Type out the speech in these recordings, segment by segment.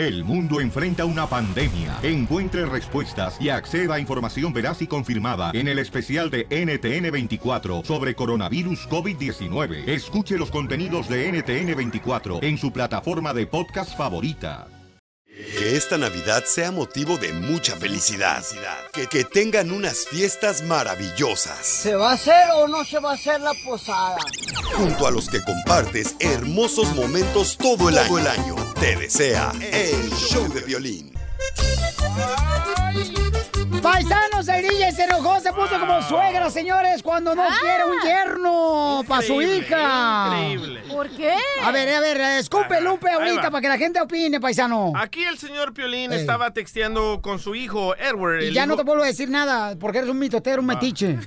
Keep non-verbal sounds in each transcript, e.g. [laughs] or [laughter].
El mundo enfrenta una pandemia. Encuentre respuestas y acceda a información veraz y confirmada en el especial de NTN24 sobre coronavirus COVID-19. Escuche los contenidos de NTN24 en su plataforma de podcast favorita. Que esta Navidad sea motivo de mucha felicidad. Que, que tengan unas fiestas maravillosas. ¿Se va a hacer o no se va a hacer la posada? Junto a los que compartes hermosos momentos todo el año. Todo el año. Te desea el show de violín. Paisanos, el DJ se enojó, se puso como suegra, señores, cuando no quiere un yerno para su hija. increíble. ¿Por qué? A ver, a ver, escupe Lupe Ahí ahorita para que la gente opine, paisano. Aquí el señor Piolín Ey. estaba texteando con su hijo Edward. Y ya no te vuelvo a decir nada, porque eres un mitotero, un metiche.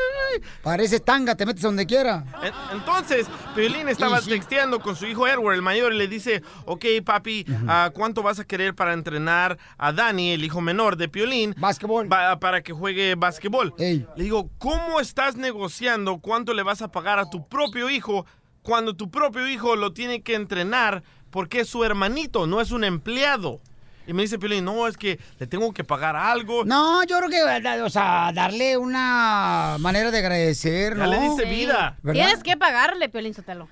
[laughs] Pareces tanga, te metes donde quiera. En- Entonces, Piolín estaba sí. texteando con su hijo Edward, el mayor, y le dice, ok, papi, ah, ¿cuánto vas a querer para entrenar a Dani, el hijo menor de Piolín? Básquetbol. Para que juegue básquetbol. Le digo, ¿cómo estás negociando cuánto le vas a pagar a tu propio hijo cuando tu propio hijo lo tiene que entrenar porque es su hermanito, no es un empleado? Y me dice Piolín, no, es que le tengo que pagar algo. No, yo creo que, o sea, darle una manera de agradecer, Ya ¿no? le diste vida. ¿Verdad? Tienes que pagarle, Piolín Sotelo.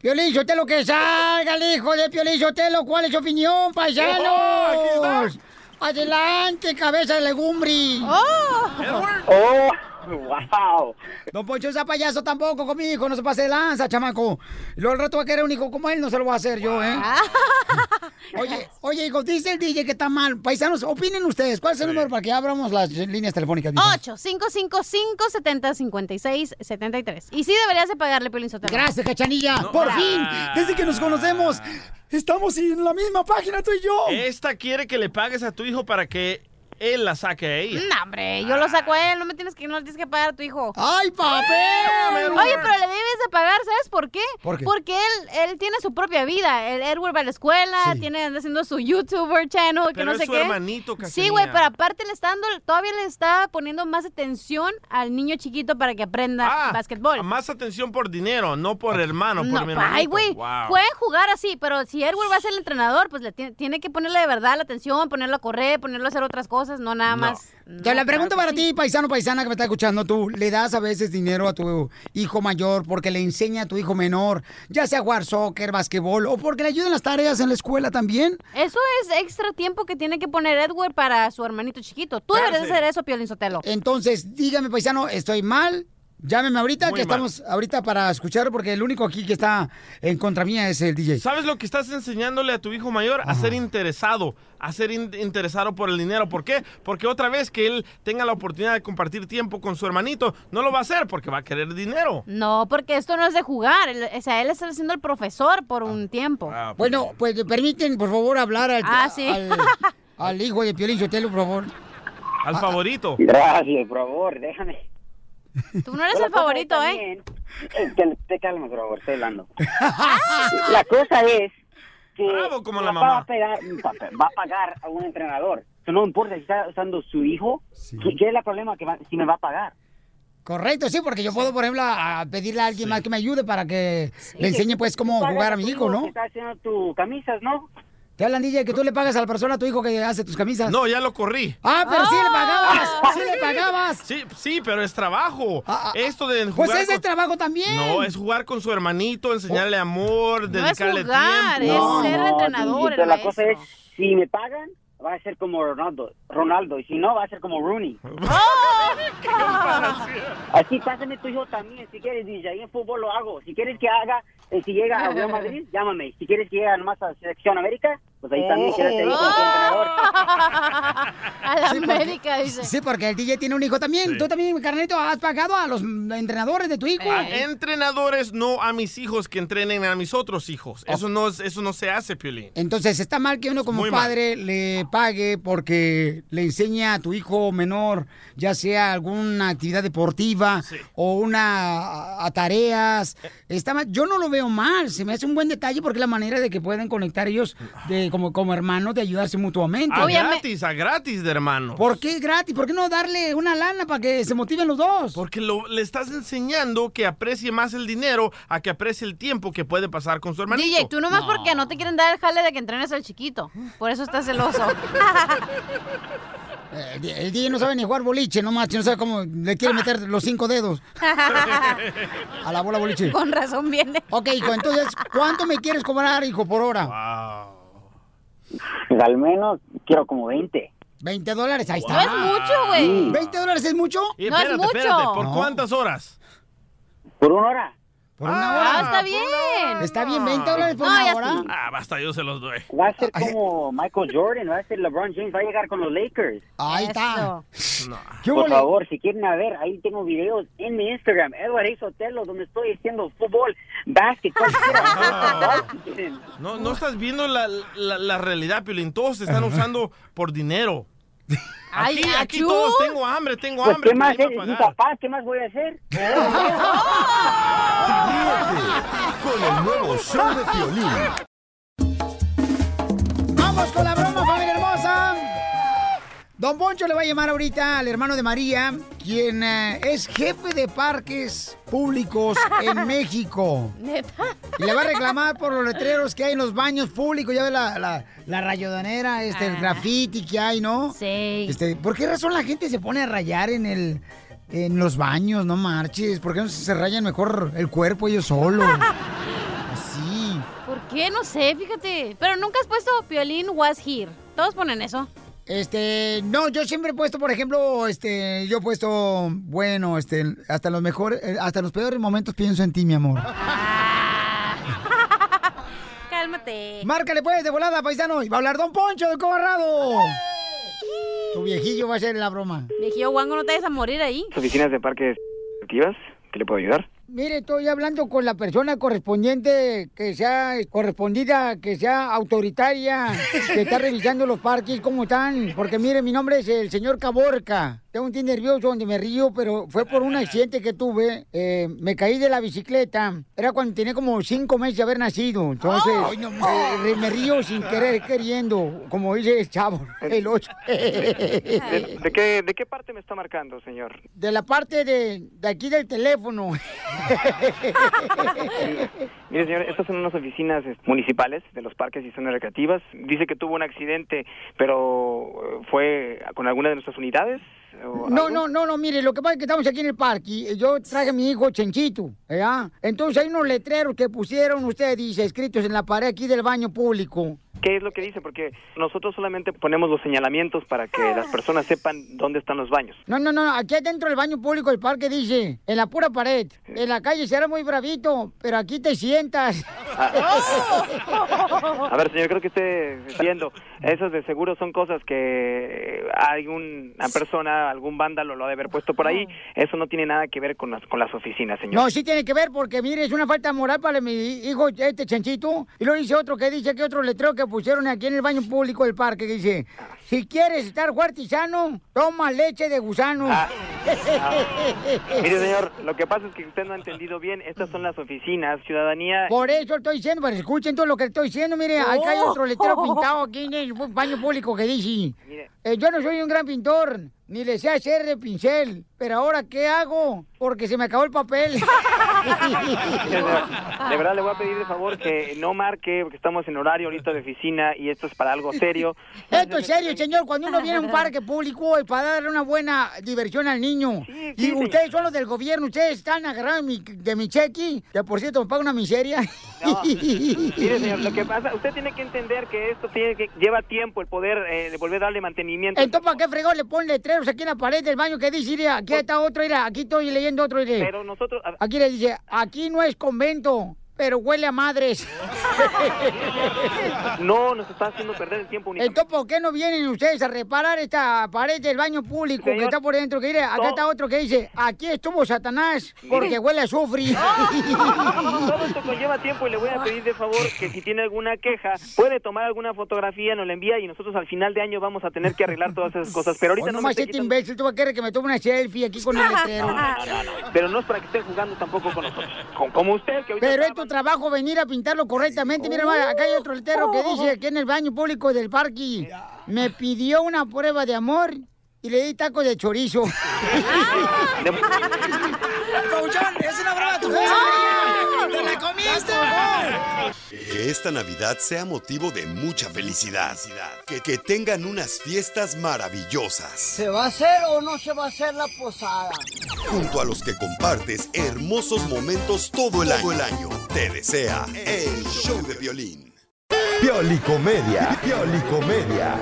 Piolín Sotelo, que salga el hijo de Piolín Sotelo. ¿Cuál es su opinión, paisanos? Oh, Adelante, cabeza de legumbri. ¡Oh! ¡Oh! ¡Wow! Don Poncho ese payaso tampoco con mi hijo, no se pase de lanza, chamaco. Y luego al rato va a querer un hijo como él, no se lo voy a hacer yo, ¿eh? [laughs] oye, oye, hijo, dice el DJ que está mal. Paisanos, opinen ustedes. ¿Cuál es el número para que abramos las líneas telefónicas? mijos? 8-555-7056-73. Y sí deberías de pagarle, Piolín Sotelo. Gracias, cachanilla. Por fin, desde que nos conocemos, estamos en la misma página tú y yo. Esta quiere que le pagues a tu hijo para que él la saque a ella. No, hombre, yo lo saco a él, no me tienes que, no le tienes que pagar a tu hijo. ¡Ay, papel! Oye, pero le debes de pagar, ¿sabes por qué? ¿Por qué? Porque él, él tiene su propia vida. El Edward va a la escuela, tiene anda haciendo su YouTuber channel, que no es sé su qué. hermanito, Sí, güey, pero aparte le está dando, todavía le está poniendo más atención al niño chiquito para que aprenda Ah, básquetbol. Más atención por dinero, no por hermano, por No, mi hermanito. ay, güey, Wow. pueden jugar así, pero si Edward va a ser el entrenador, pues le tiene, tiene que ponerle de verdad la atención, ponerlo a correr, ponerlo a hacer otras cosas, no nada más. Te la pregunto para ti, paisano, paisana que me está escuchando, tú, ¿le das a veces dinero a tu hijo mayor porque le enseña a tu hijo menor, ya sea jugar soccer, basquetbol, o porque le ayudan las tareas en la escuela también? Eso es extra tiempo que tiene que poner Edward para su hermanito chiquito. Tú deberías de hacer eso, Piolín Sotelo. Entonces, dígame, paisano, ¿estoy mal? Llámeme ahorita, Muy que mal. estamos ahorita para escuchar, porque el único aquí que está en contra mía es el DJ. ¿Sabes lo que estás enseñándole a tu hijo mayor? A ser interesado, a ser in- interesado por el dinero. ¿Por qué? Porque otra vez que él tenga la oportunidad de compartir tiempo con su hermanito, no lo va a hacer porque va a querer dinero. No, porque esto no es de jugar. O sea, él está siendo el profesor por un tiempo. Bueno, pues permiten, por favor, hablar al, Ah, sí. al, al hijo de Piolín Sotelo, por favor. Al favorito. Gracias, por favor, déjame. Tú no eres el favorito, ¿eh? también- eh, Te, te calma, por favor, estoy hablando. la cosa es que Bravo como la papá Va a, pegar- va a pagar a un entrenador. Eso no importa si está usando su hijo. ¿Qué, qué es el problema que va- si me va a pagar? Correcto, sí, porque yo puedo, por ejemplo, a pedirle a alguien más que me ayude para que le enseñe, pues, cómo jugar a mi hijo, Que ¿no? está haciendo tus camisas, ¿no? Te hablan, DJ, que tú le pagas a la persona, a tu hijo, que hace tus camisas. No, ya lo corrí. Ah, pero sí le pagabas, sí le [laughs] pagabas. Sí, sí, pero es trabajo. Esto de Pues jugar ese es con- trabajo también. No, es jugar con su hermanito, enseñarle amor, dedicarle jugar, tiempo. es No, ser no, entrenador, la cosa es, si me pagan, va a ser como Ronaldo, Ronaldo y si no, va a ser como Rooney. [laughs] Así pásame tu hijo también, si quieres, DJ, ahí en fútbol lo hago. Si quieres que haga, si llega a Real [laughs] Madrid, llámame. Si quieres que llegue nomás a Selección América, pues ahí también quédate ahí con tu entrenador. [laughs] A la Sí, porque- América, dice. Sí, porque el DJ tiene un hijo también. Tú también, carnito, has pagado a los entrenadores de tu hijo. A entrenadores, no a mis hijos que entrenen a mis otros hijos. Eso no, es- eso no se hace, Piolín. Entonces, está mal que uno como Muy mal. padre le pague porque le enseña a tu hijo menor, ya sea alguna actividad deportiva o una a, a tareas. Está mal. Yo no lo veo mal, se me hace un buen detalle porque es la manera de que pueden conectar ellos de, como, como hermano de ayudarse mutuamente. A gratis, a gratis de hermano. ¿Por qué gratis? ¿Por qué no darle una lana para que se motiven los dos? Porque le estás enseñando que aprecie más el dinero a que aprecie el tiempo que puede pasar con su hermanito. DJ, tú nomás porque no te quieren dar el jale de que entrenes al chiquito. Por eso estás celoso. [laughs] Eh, el DJ no sabe ni jugar boliche, nomás, no sabe cómo le quiere meter los cinco dedos [laughs] a la bola boliche. Con razón viene. Ok, hijo, entonces, ¿cuánto me quieres cobrar, hijo, por hora? Pues al menos quiero como 20. 20 dólares, ahí está. No es mucho, güey. ¿20 dólares es mucho? no es mucho. ¿Por cuántas horas? Por una hora. Por una hora. Ah, está bien. Está bien, 20 dólares por No, una hora. Ah, basta, yo se los doy. Va a ser como Michael Jordan, va a ser LeBron James, va a llegar con los Lakers. Ahí está. Eso. ¿Qué Por favor, si quieren a ver, ahí tengo videos en mi Instagram, Edward A. Sotelo, donde estoy haciendo fútbol, básquet, cualquier [laughs] No, no estás viendo la, la, la realidad, Piolín. Todos se están usando por dinero. Ay, Aquí, aquí achú. todos tengo hambre, tengo Pues, hambre. ¿qué más? ¿quién Es va a mi papá, ¿qué más voy a hacer? [laughs] Con el nuevo show de Piolín. ¡Vamos con la broma, familia! Don Poncho le va a llamar ahorita al hermano de María, quien eh, es jefe de parques públicos en [laughs] México. Neta. Y le va a reclamar por los letreros que hay en los baños públicos. Ya ve la, la, la rayodonera, este, el Ah. graffiti que hay, ¿no? Sí. Este, ¿Por qué razón la gente se pone a rayar en el en los baños? No marches. ¿Por qué no se rayan mejor el cuerpo ellos solos? [laughs] Así. ¿Por qué? No sé, fíjate. Pero nunca has puesto Piolín was here. Todos ponen eso. Este, no, yo siempre he puesto, por ejemplo, este, yo he puesto, bueno, este, hasta los mejores, eh, hasta los peores momentos pienso en ti, mi amor. [laughs] Cálmate. Márcale pues de volada, paisano, y va a hablar Don Poncho de Cobarrado. Tu viejillo va a ser la broma. Viejillo guango, no te vayas a morir ahí. oficinas de parques activas, ¿qué le puedo ayudar? Mire, estoy hablando con la persona correspondiente que sea correspondida, que sea autoritaria, que está revisando los parques, cómo están. Porque mire, mi nombre es el señor Caborca. Tengo un tío nervioso donde me río, pero fue por un accidente que tuve. Eh, me caí de la bicicleta. Era cuando tenía como cinco meses de haber nacido. Entonces, eh, me río sin querer, queriendo, como dice el chavo, [laughs] el ocho. ¿De, de qué, ¿De qué parte me está marcando, señor? De la parte de, de aquí del teléfono. [laughs] Mire, señor, estas son unas oficinas eh, municipales de los parques y zonas recreativas. Dice que tuvo un accidente, pero eh, ¿fue con alguna de nuestras unidades? O No, algo? no, no, no, mire, lo que pasa es que estamos aquí en el parque y yo traje a mi hijo Chenchito, ¿verdad? Entonces hay unos letreros que pusieron ustedes, dice, escritos en la pared aquí del baño público. ¿Qué es lo que dice? Porque nosotros solamente ponemos los señalamientos para que las personas sepan dónde están los baños. No, no, no, aquí adentro del baño público del parque dice, en la pura pared, en la calle será muy bravito, pero aquí te sientas. [laughs] A ver, señor, creo que esté viendo. Esas de seguro son cosas que hay una persona, algún vándalo lo ha de haber puesto por ahí. Eso no tiene nada que ver con las, con las oficinas, señor. No, sí tiene que ver porque, mire, es una falta moral para mi hijo, este Chenchito. Y luego dice otro que dice que otro letrero que pusieron aquí en el baño público del parque que dice, si quieres estar fuerte y sano, toma leche de gusano. Ah. [laughs] Mire, señor, lo que pasa es que usted no ha entendido bien. Estas son las oficinas, ciudadanía. Por eso estoy diciendo, para que escuchen todo lo que estoy diciendo. Mire, acá hay otro letrero pintado aquí en el baño público que dice, eh, yo no soy un gran pintor, ni le sé hacer de pincel, pero ahora ¿qué hago? Porque se me acabó el papel. [laughs] De verdad le voy a pedir de favor que no marque, porque estamos en horario ahorita de oficina y esto es para algo serio. Esto es serio, señor. Cuando uno viene a un parque público es para darle una buena diversión al niño. Sí, y sí, ustedes son los del gobierno, ustedes están agarrados de mi, de mi cheque, que por cierto me paga una miseria. No. Mire, señor, lo que pasa, usted tiene que entender que esto tiene que lleva tiempo el poder eh, volver a darle mantenimiento. Entonces, ¿para qué fregón le ponen letreros aquí en la pared del baño que dice, mira, aquí está otro, mira, aquí estoy leyendo otro, mire. Pero nosotros, Aquí le dice, aquí no es convento, pero huele a madres. [laughs] no nos está haciendo perder el tiempo. Entonces, ¿por qué no vienen ustedes a reparar esta pared del baño público que Señor, está por dentro? Que mire, acá no. está otro que dice, aquí estuvo Satanás porque huele a azufre. [laughs] Todo esto conlleva tiempo y le voy a pedir de favor que si tiene alguna queja, puede tomar alguna fotografía, nos la envía y nosotros al final de año vamos a tener que arreglar todas esas cosas. Pero ahorita Hoy no esté este imbécil, tú vas a querer que me tome una selfie aquí con el [laughs] letrero. Pero no es para que estén jugando tampoco con nosotros. Como usted, que ahorita Pero está trabajo venir a pintarlo correctamente. Mira, acá hay otro letrero que dice aquí en el baño público del parque. Me pidió una prueba de amor y le di taco de chorizo. [laughs] [laughs] ¡Pauchón! ¡Es una broma tu. [laughs] Que esta Navidad sea motivo de mucha felicidad. Que, que tengan unas fiestas maravillosas. ¿Se va a hacer o no se va a hacer la posada? Junto a los que compartes hermosos momentos todo el año. el año. Te desea el show de violín. Piolicomedia. Piolicomedia.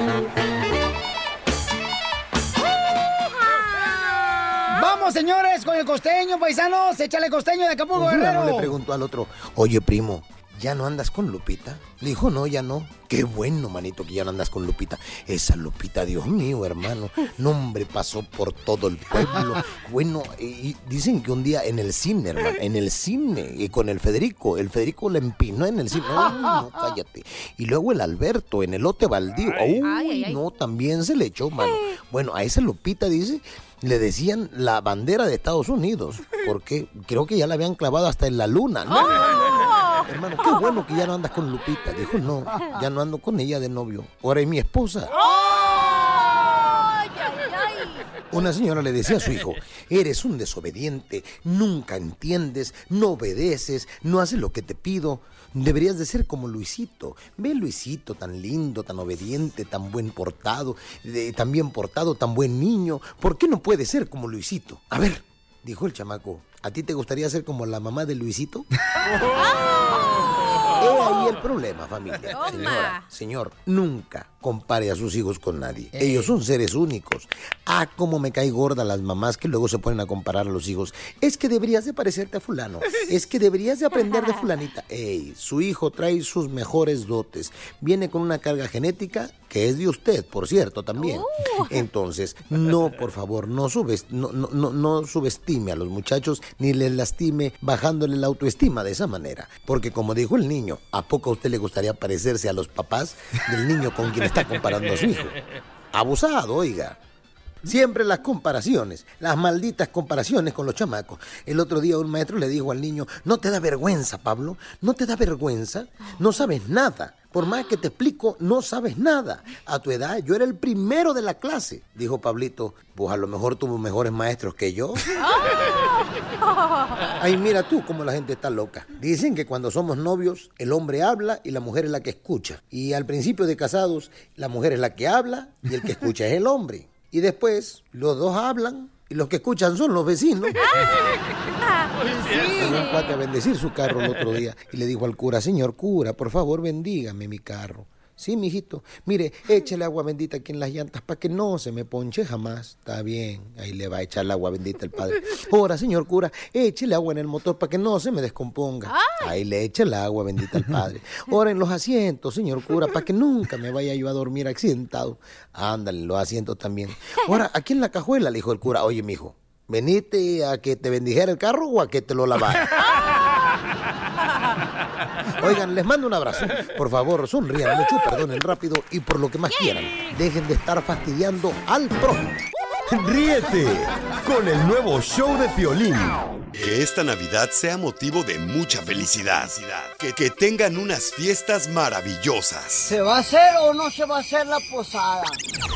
Vamos, señores, con el costeño, paisanos. Échale costeño de Acapulco, Guerrero. le preguntó al otro, oye, primo, ¿ya no andas con Lupita? Le dijo, no, ya no. Qué bueno, manito, que ya no andas con Lupita. Esa Lupita, Dios mío, hermano. Nombre pasó por todo el pueblo. [laughs] Bueno, y dicen que un día en el cine, hermano, en el cine, y con el Federico, el Federico le empinó en el cine. No, no, cállate. Y luego el Alberto, en el lote baldío. Uy, no, también se le echó, mano. Bueno, a esa Lupita, dice, le decían la bandera de Estados Unidos, [laughs] porque creo que ya la habían clavado hasta en la luna, ¿no? ¡Oh! Hermano, qué bueno que ya no andas con Lupita. Dijo, no, ya no ando con ella de novio. Ahora es mi esposa. Una señora le decía a su hijo, eres un desobediente, nunca entiendes, no obedeces, no haces lo que te pido. Deberías de ser como Luisito. Ve Luisito, tan lindo, tan obediente, tan buen portado, tan bien portado, tan buen niño. ¿Por qué no puede ser como Luisito? A ver, dijo el chamaco, ¿a ti te gustaría ser como la mamá de Luisito? [laughs] He ahí el problema, familia. Señora, señor, nunca compare a sus hijos con nadie. Ellos son seres únicos. Ah, cómo me cae gorda las mamás que luego se ponen a comparar a los hijos. Es que deberías de parecerte a fulano. [laughs] Es que deberías de aprender de fulanita. [laughs] Ey, su hijo trae sus mejores dotes. Viene con una carga genética que es de usted, por cierto, también. Uh. [laughs] Entonces, no, por favor, no, no, no, no subestime a los muchachos ni les lastime bajándole la autoestima de esa manera. Porque como dijo el niño, ¿a poco a usted le gustaría parecerse a los papás del niño con quien está comparando a su hijo. Abusado, oiga. Siempre las comparaciones, las malditas comparaciones con los chamacos. El otro día un maestro le dijo al niño, no te da vergüenza, Pablo, no te da vergüenza, no sabes nada. Por más que te explico, no sabes nada. A tu edad yo era el primero de la clase, dijo Pablito. Pues a lo mejor tuvo mejores maestros que yo. [laughs] Ay, mira tú cómo la gente está loca. Dicen que cuando somos novios, el hombre habla y la mujer es la que escucha. Y al principio de casados, la mujer es la que habla y el que escucha es el hombre. Y después, los dos hablan y los que escuchan son los vecinos. [laughs] Vino un cuate a bendecir su carro el otro día y le dijo al cura, señor cura, por favor bendígame mi carro. Sí, mijito. Mire, [laughs] échele agua bendita aquí en las llantas para que no se me ponche jamás. Está bien. Ahí le va a echar el agua bendita el padre. Ahora, señor cura, échele agua en el motor para que no se me descomponga. Ahí le echa el agua bendita al padre. Ahora en los asientos, señor cura, para que nunca me vaya yo a dormir accidentado. Ándale, los asientos también. Ahora, aquí en la cajuela, le dijo el cura, oye, mijo, ¿veniste a que te bendijera el carro o a que te lo lavara? [laughs] Oigan, les mando un abrazo. Por favor, sonrían mucho, perdonen rápido y por lo que más quieran, dejen de estar fastidiando al prójimo. Ríete con el nuevo show de Piolín. Que esta Navidad sea motivo de mucha felicidad. Que, que tengan unas fiestas maravillosas. ¿Se va a hacer o no se va a hacer la posada?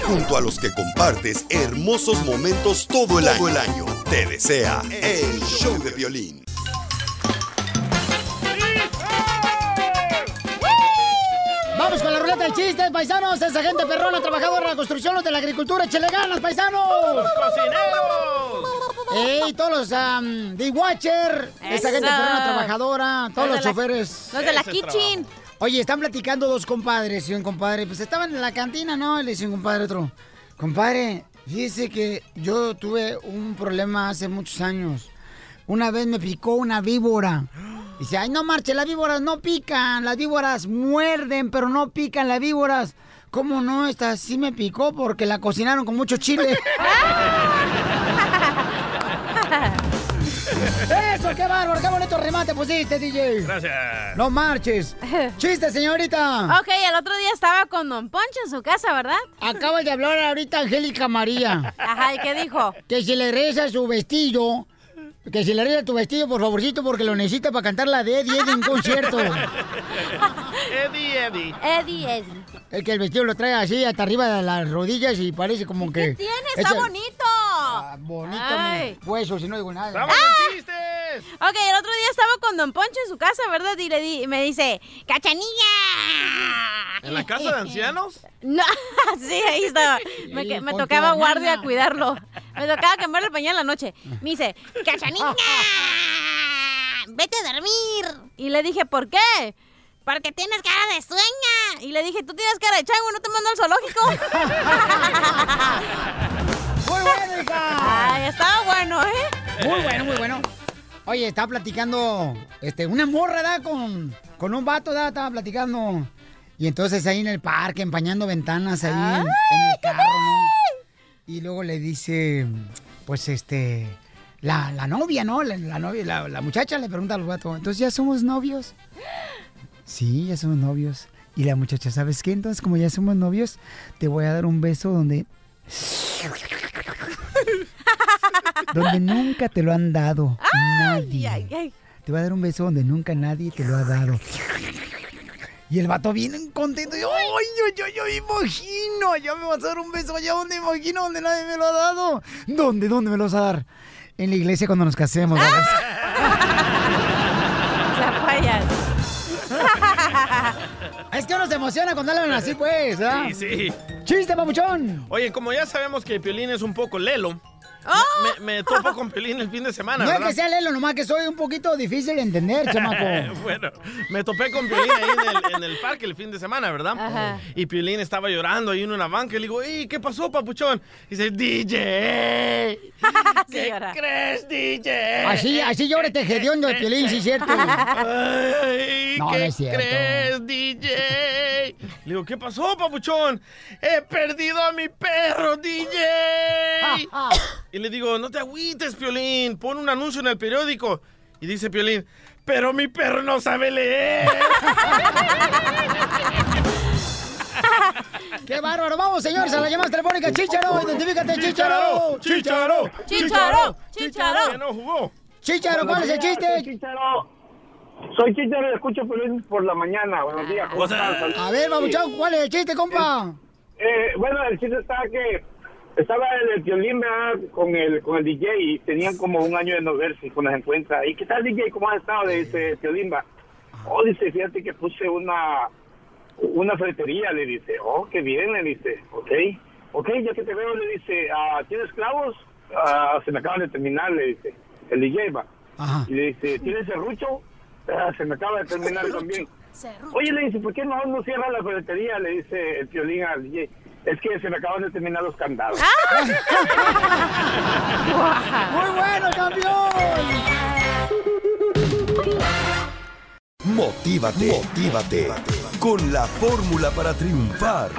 Junto a los que compartes hermosos momentos todo el, todo el año. Te desea el show de violín. De chistes, paisanos. Esa gente perrona, trabajadora de la construcción, los de la agricultura, échale ganas, paisanos. ¡Cocineros! ¡Ey, todos los um, de Watcher! Esa gente perrona, trabajadora, todos los, choferes. los de la kitchen. Oye, están platicando dos compadres y un compadre, pues estaban en la cantina, ¿no? Y le dice un compadre otro, compadre, fíjese que yo tuve un problema hace muchos años. Una vez me picó una víbora. Dice, ay, no marche, las víboras no pican, las víboras muerden, pero no pican las víboras. ¿Cómo no? Esta sí me picó porque la cocinaron con mucho chile. [laughs] ¡Eso, qué bárbaro! ¡Qué bonito remate pusiste, DJ! Gracias. No marches. [laughs] ¡Chiste, señorita! Ok, el otro día estaba con Don Poncho en su casa, ¿verdad? Acaba de hablar ahorita Angélica María. Ajá, ¿y qué dijo? Que si le reza su vestido Que si le arregla tu vestido, por favorcito, porque lo necesita para cantar la de Eddie Eddie en concierto. [laughs] Eddie, Eddie. Eddie, Eddie. Es que el vestido lo trae así hasta arriba de las rodillas y parece como que... ¿Qué tiene? Está Ese- bonito. Bonito, Ay. mi hueso, si no digo nada. ¡Vamos con chistes! Ok, el otro día estaba con Don Poncho en su casa, ¿verdad? Y le di- me dice, ¡Cachanilla! ¿En la casa de ancianos? [laughs] No, [laughs] sí, ahí estaba. Me, me tocaba guardia cuidarlo. Me tocaba cambiarle el pañal en la noche. Me dice, ¡Cachanilla! ¡Vete a dormir! Y le dije, ¿por qué? Porque tienes cara de sueña. Y le dije, tú tienes cara de chango, no te mando al zoológico. [laughs] ¡Muy bueno, hija! Ay, estaba bueno, ¿eh? Muy bueno, muy bueno. Oye, estaba platicando, este, una morra, ¿da? Con, con un vato, ¿da? Estaba platicando. Y entonces ahí en el parque, empañando ventanas ahí en, en el carro, ¿no? Y luego le dice, pues, este, la, la novia, ¿no? La, la novia, la, la muchacha le pregunta al vato, ¿entonces ya somos novios? Sí, ya somos novios. Y la muchacha, ¿sabes qué? Entonces, como ya somos novios, te voy a dar un beso donde... [laughs] donde nunca te lo han dado. nadie. Ay, ay. Te voy a dar un beso donde nunca nadie te lo ha dado. Y el vato viene contento. Y, ¡Ay, yo, yo, yo me imagino! Ya me vas a dar un beso allá donde imagino, donde nadie me lo ha dado. ¿Dónde, dónde me lo vas a dar? En la iglesia cuando nos casemos. ¿verdad? [laughs] Zapallas. [laughs] es que uno se emociona cuando hablan así, pues. ¿verdad? Sí, sí. ¡Chiste, papuchón! Oye, como ya sabemos que Piolín es un poco lelo, ¡Oh! me, me topo con Piolín el fin de semana, No es ¿verdad? que sea lelo, nomás que soy un poquito difícil de entender, [laughs] chamaco. bueno, me topé con Piolín ahí en el, en el parque el fin de semana, ¿verdad? Ajá. Y Piolín estaba llorando ahí en una banca y le digo, "Ey, ¿qué pasó, papuchón? Y dice, DJ, [laughs] ¿qué crees, DJ? Así, así llora este hediondo de Piolín, sí, cierto. Ay, No, ¿qué no es cierto. crees, DJ? Le digo, ¿qué pasó, papuchón? He perdido a mi perro, DJ. [laughs] y le digo, no te agüites, Piolín, pon un anuncio en el periódico. Y dice Piolín, pero mi perro no sabe leer. [laughs] ¡Qué bárbaro! Vamos, señores, a la llamada telefónica. ¡Chicharo! ¡Identifícate, Chicharo! ¡Chicharo! ¡Chicharo! ¡Chicharo! Que no jugó. Chicharo, ¿cuál es el chiste? Chicharo. Soy Chicharo y escucho Pelín por la mañana. Buenos días. ¿cómo están? A ver, babuchón, ¿cuál es el chiste, compa? Eh, bueno, el chiste está que estaba el, el violín con el con el DJ y tenían como un año de no verse y cuando se encuentra. ¿Y qué tal, DJ? ¿Cómo has estado? Le dice Piolimba. Oh, dice, fíjate que puse una una ferretería, le dice. Oh, qué bien, le dice. Ok. Ok, ya que te veo, le dice, ah, ¿tienes clavos? Ah, se me acaban de terminar, le dice. El DJ va. Y le dice, ¿tienes serrucho? Ah, se me acaba de terminar también. Oye, le dice, ¿por qué no, no cierra la ferretería? Le dice el violín al DJ. Es que se me acaban de terminar los candados. [laughs] ¡Muy bueno, campeón! Motívate, motívate con la fórmula para triunfar.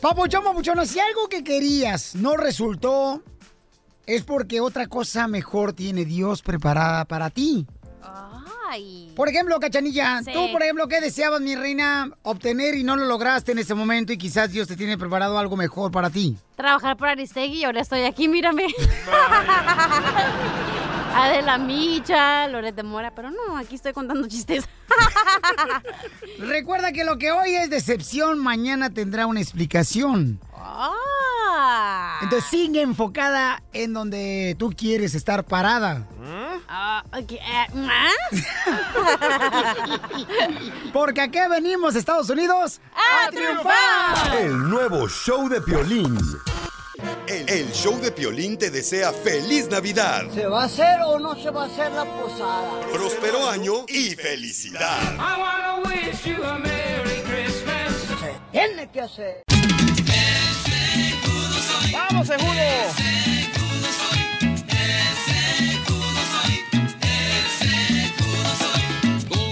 Papuchón, papuchón, si algo que querías no resultó, es porque otra cosa mejor tiene Dios preparada para ti. Ay. Por ejemplo, Cachanilla, Sí. tú, por ejemplo, ¿qué deseabas, mi reina, obtener y no lo lograste en ese momento y quizás Dios te tiene preparado algo mejor para ti? Trabajar por Aristegui y ahora estoy aquí, mírame. [laughs] Adela Micha, Loret de Mora, pero no, aquí estoy contando chistes. [laughs] Recuerda que lo que hoy es decepción, mañana tendrá una explicación. Entonces sigue enfocada en donde tú quieres estar parada. Ah, ok, eh, ¿ah? Porque aquí venimos, Estados Unidos, ¡A triunfar! El nuevo show de Piolín. El, el show de Piolín te desea feliz Navidad, ¿Se va a hacer o no se va a hacer la posada? próspero año y felicidad. Se tiene que hacer. ¡Vamos, Segundo!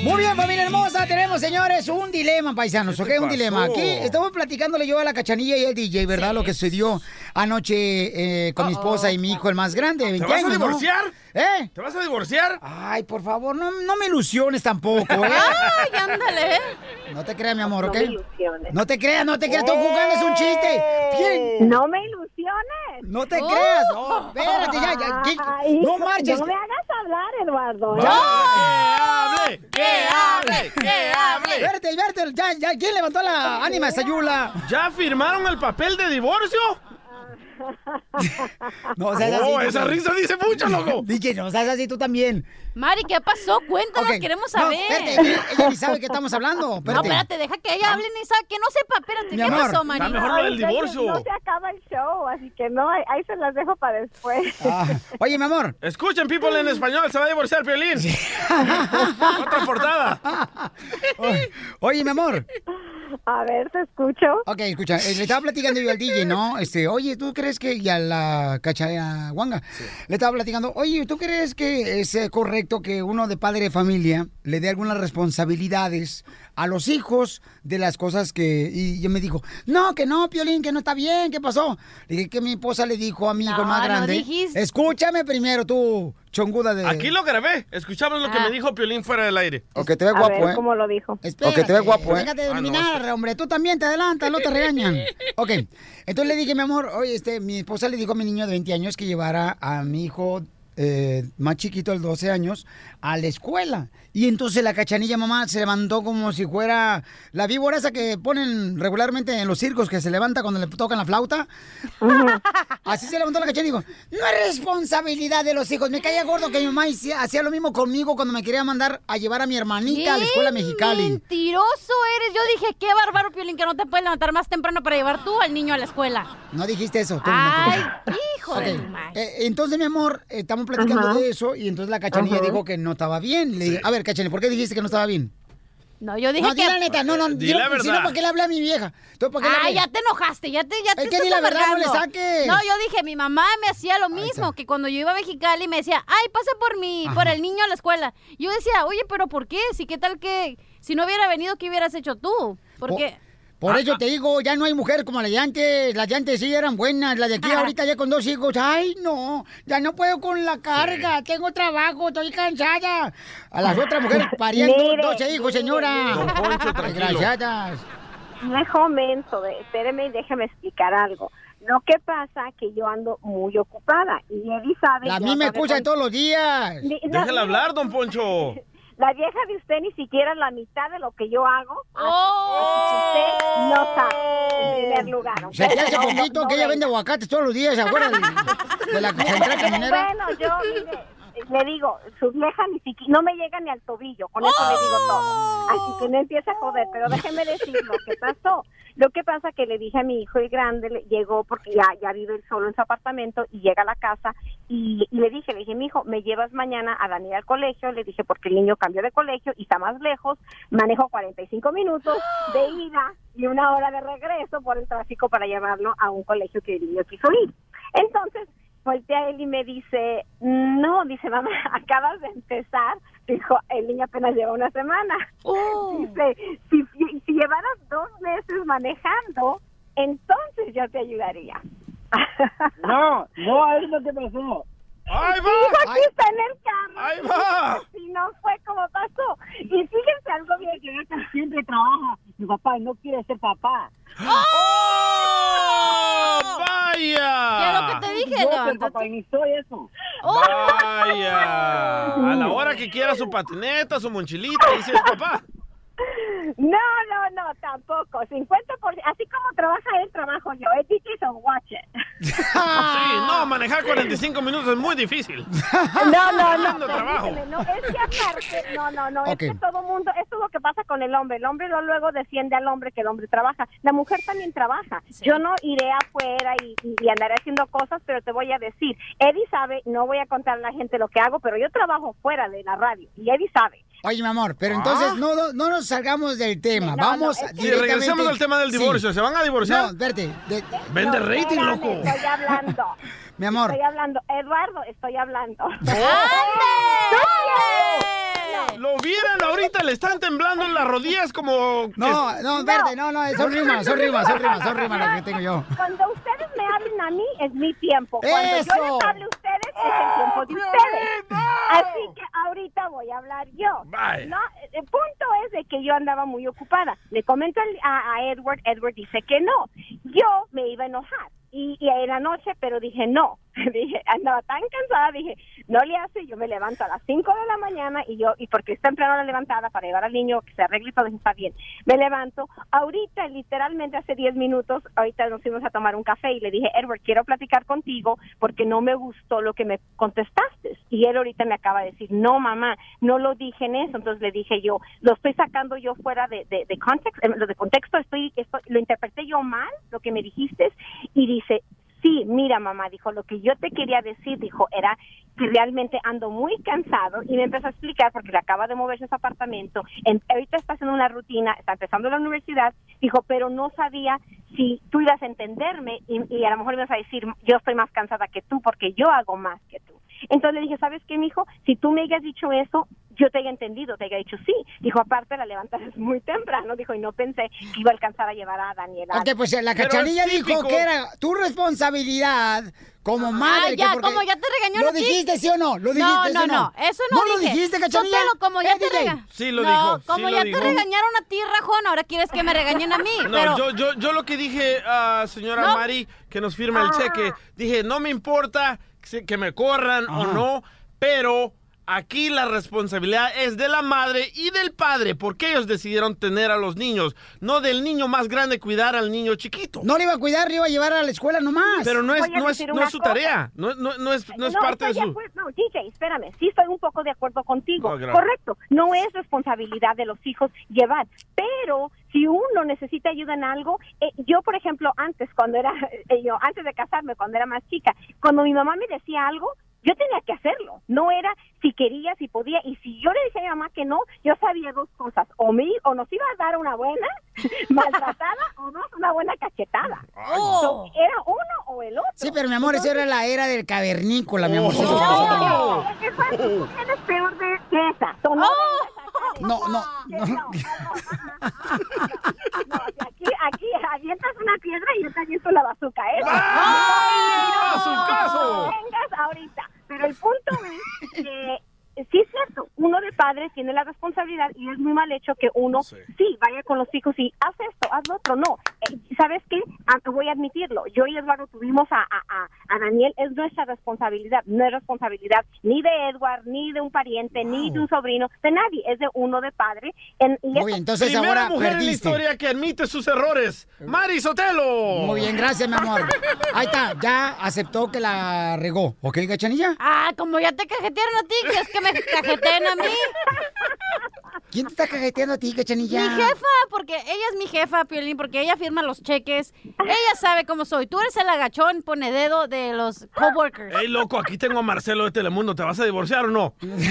Muy bien, familia hermosa, tenemos, señores, un dilema, paisanos, ¿ok? ¿Qué Un dilema. Aquí estamos platicándole yo a la cachanilla y al DJ, ¿verdad? Lo que sucedió anoche eh, con mi esposa y mi hijo, el más grande, de ¿Te 20 vas a divorciar? ¿Eh? ¿Te vas a divorciar? Ay, por favor, no, no me ilusiones tampoco, ¿eh? Ay, ándale. No te creas, mi amor, ¿ok? No me ilusiones. No te creas, no te creas, estoy jugando, es un chiste. Bien. No me ilusiones. No te creas, no, espérate, ya, ya, no marches. No me hagas hablar, Eduardo. ¿eh? ¡Que hable! ¡Que hable! ¡Que hable! Espérate, espérate, ya, ya, ¿quién levantó la ánima Sayula? ¿Ya firmaron el papel de divorcio? [laughs] No Oh, así, esa tú- risa dice mucho, loco. [laughs] DJ, no seas así tú también. Mari, ¿qué pasó? Cuéntanos, queremos no, saber. espérate, ella, ella ni sabe que estamos hablando. No, Espérate. espérate, deja que ella hable ni sabe que no sepa. Espérate, Mi ¿qué amor, pasó, Mari? está mejor lo del divorcio. No se acaba el show, así que no, ahí ahí se las dejo para después. [laughs] Ah, oye, mi amor. Escuchen, people en español, se va a divorciar Piolín. Otra portada. Oye, mi amor. [laughs] A ver, te escucho. Ok, escucha, eh, le estaba platicando yo al DJ, ¿no? [laughs] Este, oye, ¿tú crees que, y a la cachaya guanga, le estaba platicando, oye, ¿tú crees que es eh, correcto que uno de padre de familia le dé algunas responsabilidades a los hijos de las cosas que, y yo me dijo, no, que no, Piolín, que no está bien, ¿qué pasó? Le dije que mi esposa le dijo a mi hijo No, más no grande, dijiste. escúchame primero tú, chonguda de... Aquí lo grabé. Escuchamos lo que Ah. me dijo Piolín fuera del aire. O que te ve A guapo, ver ¿eh? cómo lo dijo. Espérate, Ok, te ves guapo, ¿eh? Déjate de Ah, no, eliminar, hombre. Tú también te adelantas, no te regañan. [laughs] Ok. Entonces le dije, mi amor, oye, este, mi esposa le dijo a mi niño de 20 años que llevara a mi hijo eh, más chiquito, de 12 años, a la escuela. Y entonces la cachanilla mamá se levantó como si fuera la víbora esa que ponen regularmente en los circos, que se levanta cuando le tocan la flauta. Así se levantó la cachanilla y dijo, no es responsabilidad de los hijos. Me caía gordo que mi mamá hacía lo mismo conmigo cuando me quería mandar a llevar a mi hermanita a la escuela ¡Qué mexicali. Mentiroso eres. Yo dije, qué bárbaro, Piolín, que no te puedes levantar más temprano para llevar tú al niño a la escuela. No dijiste eso. tú, Ay, hijo Ok, de eh, entonces, mi amor, eh, platicando Ajá. de eso y entonces la cachanilla Ajá. dijo que no estaba bien. Le dije, a ver, cachanilla, ¿por qué dijiste que no estaba bien? No, yo dije no, di que... la neta, no, no, Di la la- si no, verdad. ¿para qué le hablé a mi vieja? Entonces, ¿para qué le Ah, ya te enojaste, ya te, ya te Es que estás di la verdad, no le saques. No, yo dije, mi mamá me hacía lo mismo, que cuando yo iba a Mexicali me decía, ay, pasa por mi, por Ajá. el niño a la escuela. Yo decía, oye, pero ¿por qué? Si qué tal que, si no hubiera venido, ¿qué hubieras hecho tú? Porque... Por Ah, eso te digo, ya no hay mujeres como las de antes. Las de antes sí eran buenas. Las de aquí Ajá. ahorita ya con dos hijos. Ay, no, ya no puedo con la carga. Tengo trabajo, estoy cansada. A las otras mujeres parían [laughs] Mire, 12 hijos, señora. Don Poncho, [laughs] tranquilo. Desgraciadas. No es momento, de, espéreme y déjeme explicar algo. Lo que pasa que yo ando muy ocupada y Eddie sabe... A mí me escucha todos los días. Déjala hablar, don Poncho. [laughs] La vieja de usted ni siquiera es la mitad de lo que yo hago. así- ¡Oh! así que usted no sabe, en primer lugar. ¿ok? Se te hace No, poquito no que ella vende aguacates todos los días afuera de, [laughs] de la central camionera. Bueno, yo mire, le digo, su vieja ni siquiera, no me llega ni al tobillo, con eso le digo todo. Así que no empieza a joder, pero déjeme decir lo que pasó. Lo que pasa que le dije a mi hijo el grande, le- llegó porque ya, ya vive solo en su apartamento y llega a la casa y, y le dije, le dije, mi hijo, me llevas mañana a Daniel al colegio, le dije porque el niño cambió de colegio y está más lejos, manejo 45 minutos de ida y una hora de regreso por el tráfico para llevarlo a un colegio que el niño quiso ir. Entonces, voltea él y me dice, no, dice, mamá, [laughs] acabas de empezar. Dijo, el niño apenas lleva una semana. Dice, si, si, si llevaras dos meses manejando, entonces yo te ayudaría. No, no, es lo que pasó. ¡Ahí va! aquí está en el carro. ¡Ahí va! Si no fue como pasó. Y fíjense algo bien que ella siempre trabaja. Mi papá no quiere ser papá. ¡Oh! ¿Qué es lo ¡Vaya! que te dije, Yo, levántate. papá, y ni soy eso. ¡Vaya! A la hora que quiera su patineta, su mochilita, dice el papá. No, no, no, tampoco. 50%, así como trabaja él, trabajo yo. Es difícil, watch it. Sí, no, [laughs] manejar 45 minutos es muy difícil. No, no, no. Trabajo. es que aparte, no, no, no, es que todo mundo, esto es lo que pasa con el hombre. El hombre lo- luego defiende al hombre que el hombre trabaja. La mujer también trabaja. Yo no iré afuera y, y- y andaré haciendo cosas, pero te voy a decir, Eddie sabe, no voy a contar a la gente lo que hago, pero yo trabajo fuera de la radio y Eddie sabe. Oye, mi amor, pero entonces Ah. no, no, no nos salgamos del tema. No, no, Vamos es que- regresamos al tema del Sí. divorcio, ¿se van a No, divorciar? espérate. de- Vende No, rating, espérame, loco. Estoy hablando. [laughs] mi amor, Estoy hablando. Eduardo, estoy hablando. [laughs] [laughs] Lo vieran ahorita, le están temblando las rodillas como... no, no, espérate, no, no, son rimas, son rimas, son rimas, son rimas las que tengo yo. Cuando ustedes me hablen a mí, es mi tiempo. Cuando ¡Eso! yo les hable a ustedes, es el tiempo de ustedes. Así que ahorita voy a hablar yo. Bye. No, el punto es de que yo andaba muy ocupada. Le comento a, a Edward, Edward dice que no. Yo me iba a enojar. Y, y en la noche, pero dije no. [laughs] Dije, andaba tan cansada, dije, no le hace, yo me levanto a las 5 de la mañana y yo, y porque está temprano la levantada para llevar al niño que se arregle todo está bien. Me levanto, ahorita, literalmente hace 10 minutos, ahorita nos fuimos a tomar un café y le dije, Edward, quiero platicar contigo porque no me gustó lo que me contestaste. Y él ahorita me acaba de decir, no mamá, no lo dije en eso. Entonces le dije yo, lo estoy sacando yo fuera de, de, de lo de contexto, estoy, estoy, lo interpreté yo mal, lo que me dijiste, y dice, sí, mira mamá, dijo, lo que yo te quería decir, dijo, era que realmente ando muy cansado y me empezó a explicar porque le acaba de moverse ese apartamento, en, ahorita está haciendo una rutina, está empezando la universidad, dijo, pero no sabía si tú ibas a entenderme y, y a lo mejor ibas a decir, yo estoy más cansada que tú porque yo hago más que tú. Entonces le dije, ¿sabes qué, mijo? Si tú me hayas dicho eso, yo te haya entendido, te haya dicho sí. Dijo, aparte la levantas [laughs] muy temprano, dijo, y no pensé que iba a alcanzar a llevar a Daniela. Ok, pues la cachanilla dijo que era tu responsabilidad como madre. Ah, ya, que como ya te regañó ¿Lo a ti. dijiste sí o no? ¿Lo dijiste no, no, no? no, eso no, ¿No lo dije. dijiste, cachanilla? Sotelo, como ya Eh, te regañaron. Sí lo no, dijo, como lo ya dijo. te regañaron a ti, Rajón, ahora quieres que me [laughs] regañen a mí. No, pero yo, yo, yo lo que dije, ah, señora No. Mari, que nos firma el cheque, dije, no me importa que me corran o no, pero aquí la responsabilidad es de la madre y del padre, porque ellos decidieron tener a los niños, no del niño más grande cuidar al niño chiquito. No le iba a cuidar, le iba a llevar a la escuela nomás. Pero no es, no es, no su cosa. tarea, no, no, no es, no es parte de su... acuerdo. No, DJ, espérame, sí estoy un poco de acuerdo contigo. Oh. Correcto, no es responsabilidad de los hijos llevar, pero si uno necesita ayuda en algo, eh, yo por ejemplo antes cuando era, [laughs] eh, yo antes de casarme, cuando era más chica, cuando mi mamá me decía algo, yo tenía que hacerlo, no era si quería, si podía, y si yo le decía a mi mamá que no, yo sabía dos cosas, o me, o nos iba a dar una buena [laughs] maltratada, o dos, una buena cachetada. So, era uno o el otro. Sí, pero mi amor, esa era la era del cavernícola, mi amor. No, es tú eres peor de que esa. So, no No, no, [laughs] [laughs] no. Aquí avientas una piedra y yo te aviento la bazuca, ¿eh? ¡Ay, No, bazucazo! Vengas ahorita. Pero el punto es que sí es cierto, uno de padres tiene la responsabilidad y es muy mal hecho que uno sí, vaya con los hijos y haz esto, haz lo otro. No, Eh, ¿sabes qué? Ah, voy a admitirlo. Yo y Eduardo tuvimos a, a, a- a Daniel, es nuestra responsabilidad, no es responsabilidad ni de Edward, ni de un pariente, ni de un sobrino, de nadie, es de uno de padre. En, y Muy bien, entonces Primera ahora mujer en la perdiste. historia que admite sus errores, Mari Sotelo. Muy bien, gracias, mi amor. Ahí está, ya aceptó que la regó. ¿Ok, cachanilla? Ah, como ya te cajetearon a ti, ¿quieres que me cajeteen a mí? ¿Quién te está cajeteando a ti, cachanilla? Mi jefa, porque ella es mi jefa, Piolín, porque ella firma los cheques. Ella sabe cómo soy. Tú eres el agachón, pone dedo de los coworkers. Ey, loco, aquí tengo a Marcelo de Telemundo. ¿Te vas a divorciar o no? [laughs] Ríete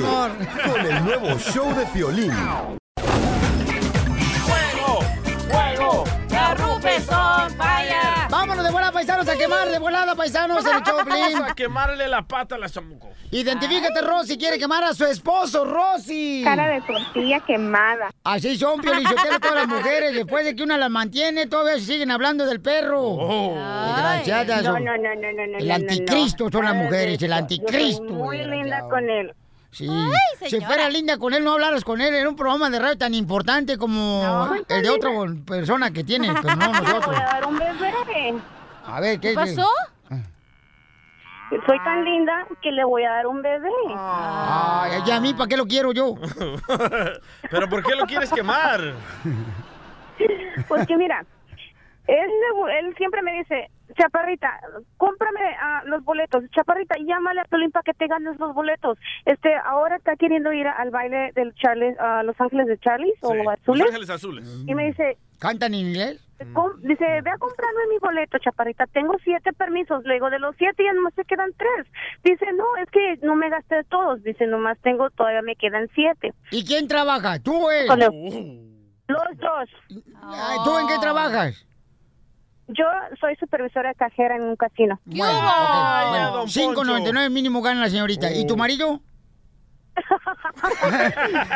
con el nuevo show de Piolín. ¡Fuego! ¡La Rufesón, vaya! Volada, paisanos, a quemar de volada, paisanos, el. Vamos [laughs] a quemarle la pata a la chamuco. Identifícate, Rosy, quiere quemar a su esposo, Rosy. Cara de tortilla quemada. Así son, Piolichotelo, todas las [laughs] mujeres. Después de que una las mantiene, todavía siguen hablando del perro. Oh. Desgraciadas. No, son- no, no, no, no, no. El no, anticristo no. son las mujeres, el Yo soy anticristo. Muy linda con él. Sí. si señora. fuera linda con él, no hablaras con él en un programa de radio tan importante como el de otra persona que tiene, pero no Le [laughs] nosotros. voy a dar un bebé. A ver, ¿qué ¿Qué pasó? Soy tan linda que le voy a dar un bebé. Ay, ¿y a mí para qué lo quiero yo? [laughs] ¿Pero por qué lo quieres quemar? [laughs] Porque mira, él, él siempre me dice, Chaparrita, cómprame ah, los boletos. Chaparrita, llámale a Piolín para que te ganes los boletos. Este, ahora está queriendo ir al baile del Charles, a Los Ángeles de Charlie o Los Azules. Ángeles Azules. Y me dice, ¿Cantan en inglés? Com- Dice, ve a comprarme mi boleto, chaparrita. Tengo siete permisos. Luego de los siete ya nomás se quedan tres. Dice, no, es que no me gasté todos. Dice, nomás tengo, todavía me quedan siete. ¿Y quién trabaja? ¿Tú o él? Con Los dos. Ay, ¿Tú en qué trabajas? Yo soy supervisora de cajera en un casino. Bueno, ok, bueno, 5.99 mínimo gana la señorita. ¿Y tu marido?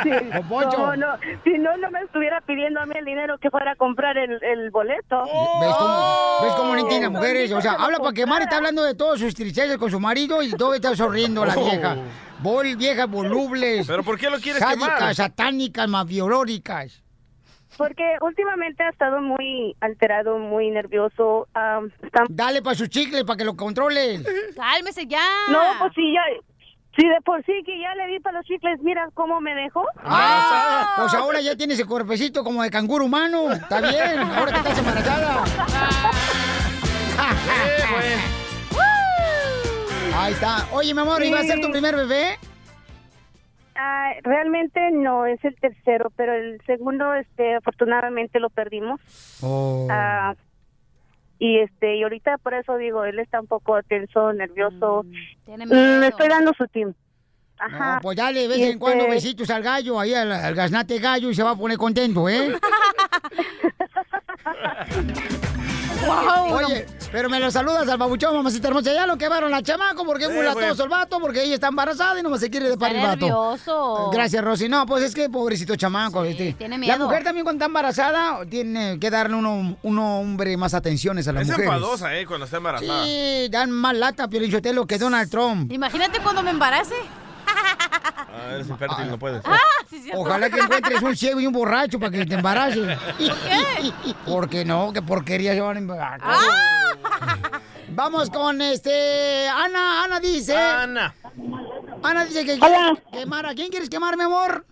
Sí. [laughs] Don Poncho. No, no, si no, no me estuviera pidiendo a mí el dinero que fuera a comprar el, el boleto. ¿Ves cómo, ¿Ves cómo no entiende mujeres? O sea, habla para quemar está hablando de todas sus tristezas con su marido y todo está sonriendo la vieja. Vol, viejas volubles. ¿Pero por qué lo quieres sádicas, quemar? satánicas, mafiolóricas. Porque últimamente ha estado muy alterado, muy nervioso. Dale para su chicle, para que lo controle. Cálmese ya. No, pues sí, ya. Sí, de por sí que ya le di para los chicles, mira cómo me dejó. Ah, pues ahora ya tiene ese cuerpecito como de canguro humano. Está bien, ahora que estás embarazada. Ahí está. Oye, mi amor, ¿y va a ser tu primer bebé? Ah, realmente no es el tercero, pero el segundo, este, afortunadamente lo perdimos. Oh. Ah, y este, y ahorita por eso digo, él está un poco tenso, nervioso. Mm. Le estoy dando su tiempo. Ajá. No, pues dale de vez Y en cuando este- besitos al gallo, ahí al, al gaznate gallo y se va a poner contento, ¿eh? [laughs] Oye, pero me lo saludas al babuchón, mamacita hermosa. Ya lo quemaron la chamaco porque es Eh, mulatoso el vato, porque ella está embarazada y no se quiere de par el vato. nervioso. Gracias, Rosy. No, pues es que pobrecito chamaco. este. tiene La mujer también cuando está embarazada tiene que darle uno, uno hombre más atenciones a las Es mujeres. enfadosa, ¿eh? Cuando está embarazada. Sí, dan más lata, Piolichotelo, que Donald Trump. Imagínate cuando me embarace. Ah, eres infértil, no puedes. Ah, sí. Ojalá que encuentres un ciego y un borracho para que te embaraces. [laughs] Porque no, qué porquería se van a embarazar. Ah. [laughs] Vamos con este. Ana, Ana dice. Ana. Ana dice que Hola. quieres quemar. ¿A quién quieres quemar, mi amor?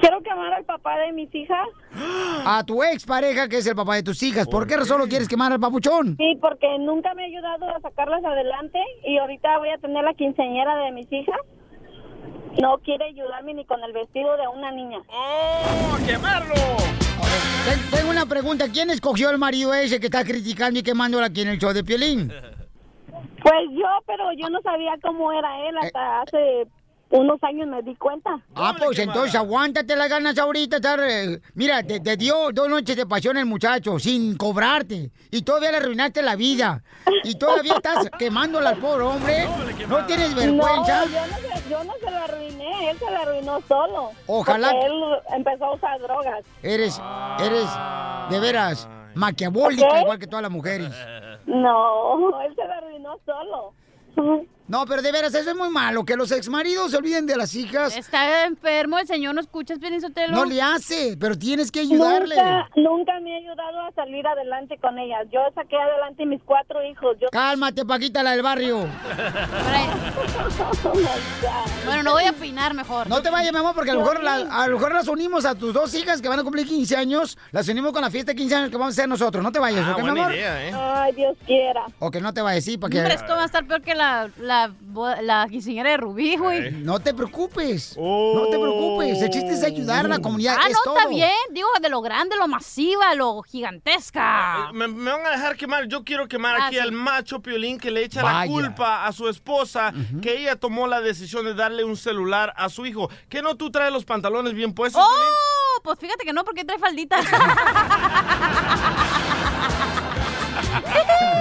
Quiero quemar al papá de mis hijas. [gasps] A tu ex pareja, que es el papá de tus hijas. ¿Por, qué razón lo quieres quemar al papuchón? Sí, porque nunca me ha ayudado a sacarlas adelante y ahorita voy a tener la quinceañera de mis hijas. No quiere ayudarme ni con el vestido de una niña. ¡Oh, quemarlo! Ten- Tengo una pregunta. ¿Quién escogió al marido ese que está criticando y quemándola aquí en el show de Piolín? Pues yo, pero yo no sabía cómo era él hasta hace unos años me di cuenta. Ah, pues entonces aguántate las ganas ahorita. Estar, eh, mira, te, te dio dos noches de pasión el muchacho sin cobrarte. Y todavía le arruinaste la vida. Y todavía estás [laughs] quemándola al pobre hombre. ¿No tienes vergüenza? No, yo no, se, yo no se lo arruiné, él se lo arruinó solo. Ojalá- Porque él empezó a usar drogas. Eres, eres, de veras, maquiavólica, igual que todas las mujeres. No, [laughs] él se lo arruinó solo. No, pero de veras, eso es muy malo, que los exmaridos se olviden de las hijas. Está enfermo, el señor no escuchas, Piolín Sotelo. No le hace, pero tienes que ayudarle. Nunca, nunca me ha ayudado a salir adelante con ella. Yo saqué adelante mis cuatro hijos. Yo... Cálmate, Paquita, la del barrio. [laughs] Bueno, no voy a opinar mejor. No te vayas, mi amor, porque a lo, mejor la- a lo mejor las unimos a tus dos hijas que van a cumplir 15 años. Las unimos con la fiesta de 15 años que vamos a hacer nosotros. No te vayas, Ah, ¿ok, mi buena amor? idea, ¿eh? Ay, Dios quiera. O que no te vayas, sí, para que... Hombre, esto va a estar peor que la, la, la quinceañera de Rubí, güey. No te preocupes. No te preocupes. El chiste es ayudar a la comunidad. Ah, es no, todo. está bien. Digo, de lo grande, lo masiva, lo gigantesca. Me, me van a dejar quemar. Yo quiero quemar Ah, aquí sí. al macho Piolín que le echa Vaya. la culpa a su esposa que ella tomó la decisión de darle un celular a su hijo. ¿Que no tú traes los pantalones bien puestos? ¡Oh! Pues fíjate que no, porque trae faldita. [laughs]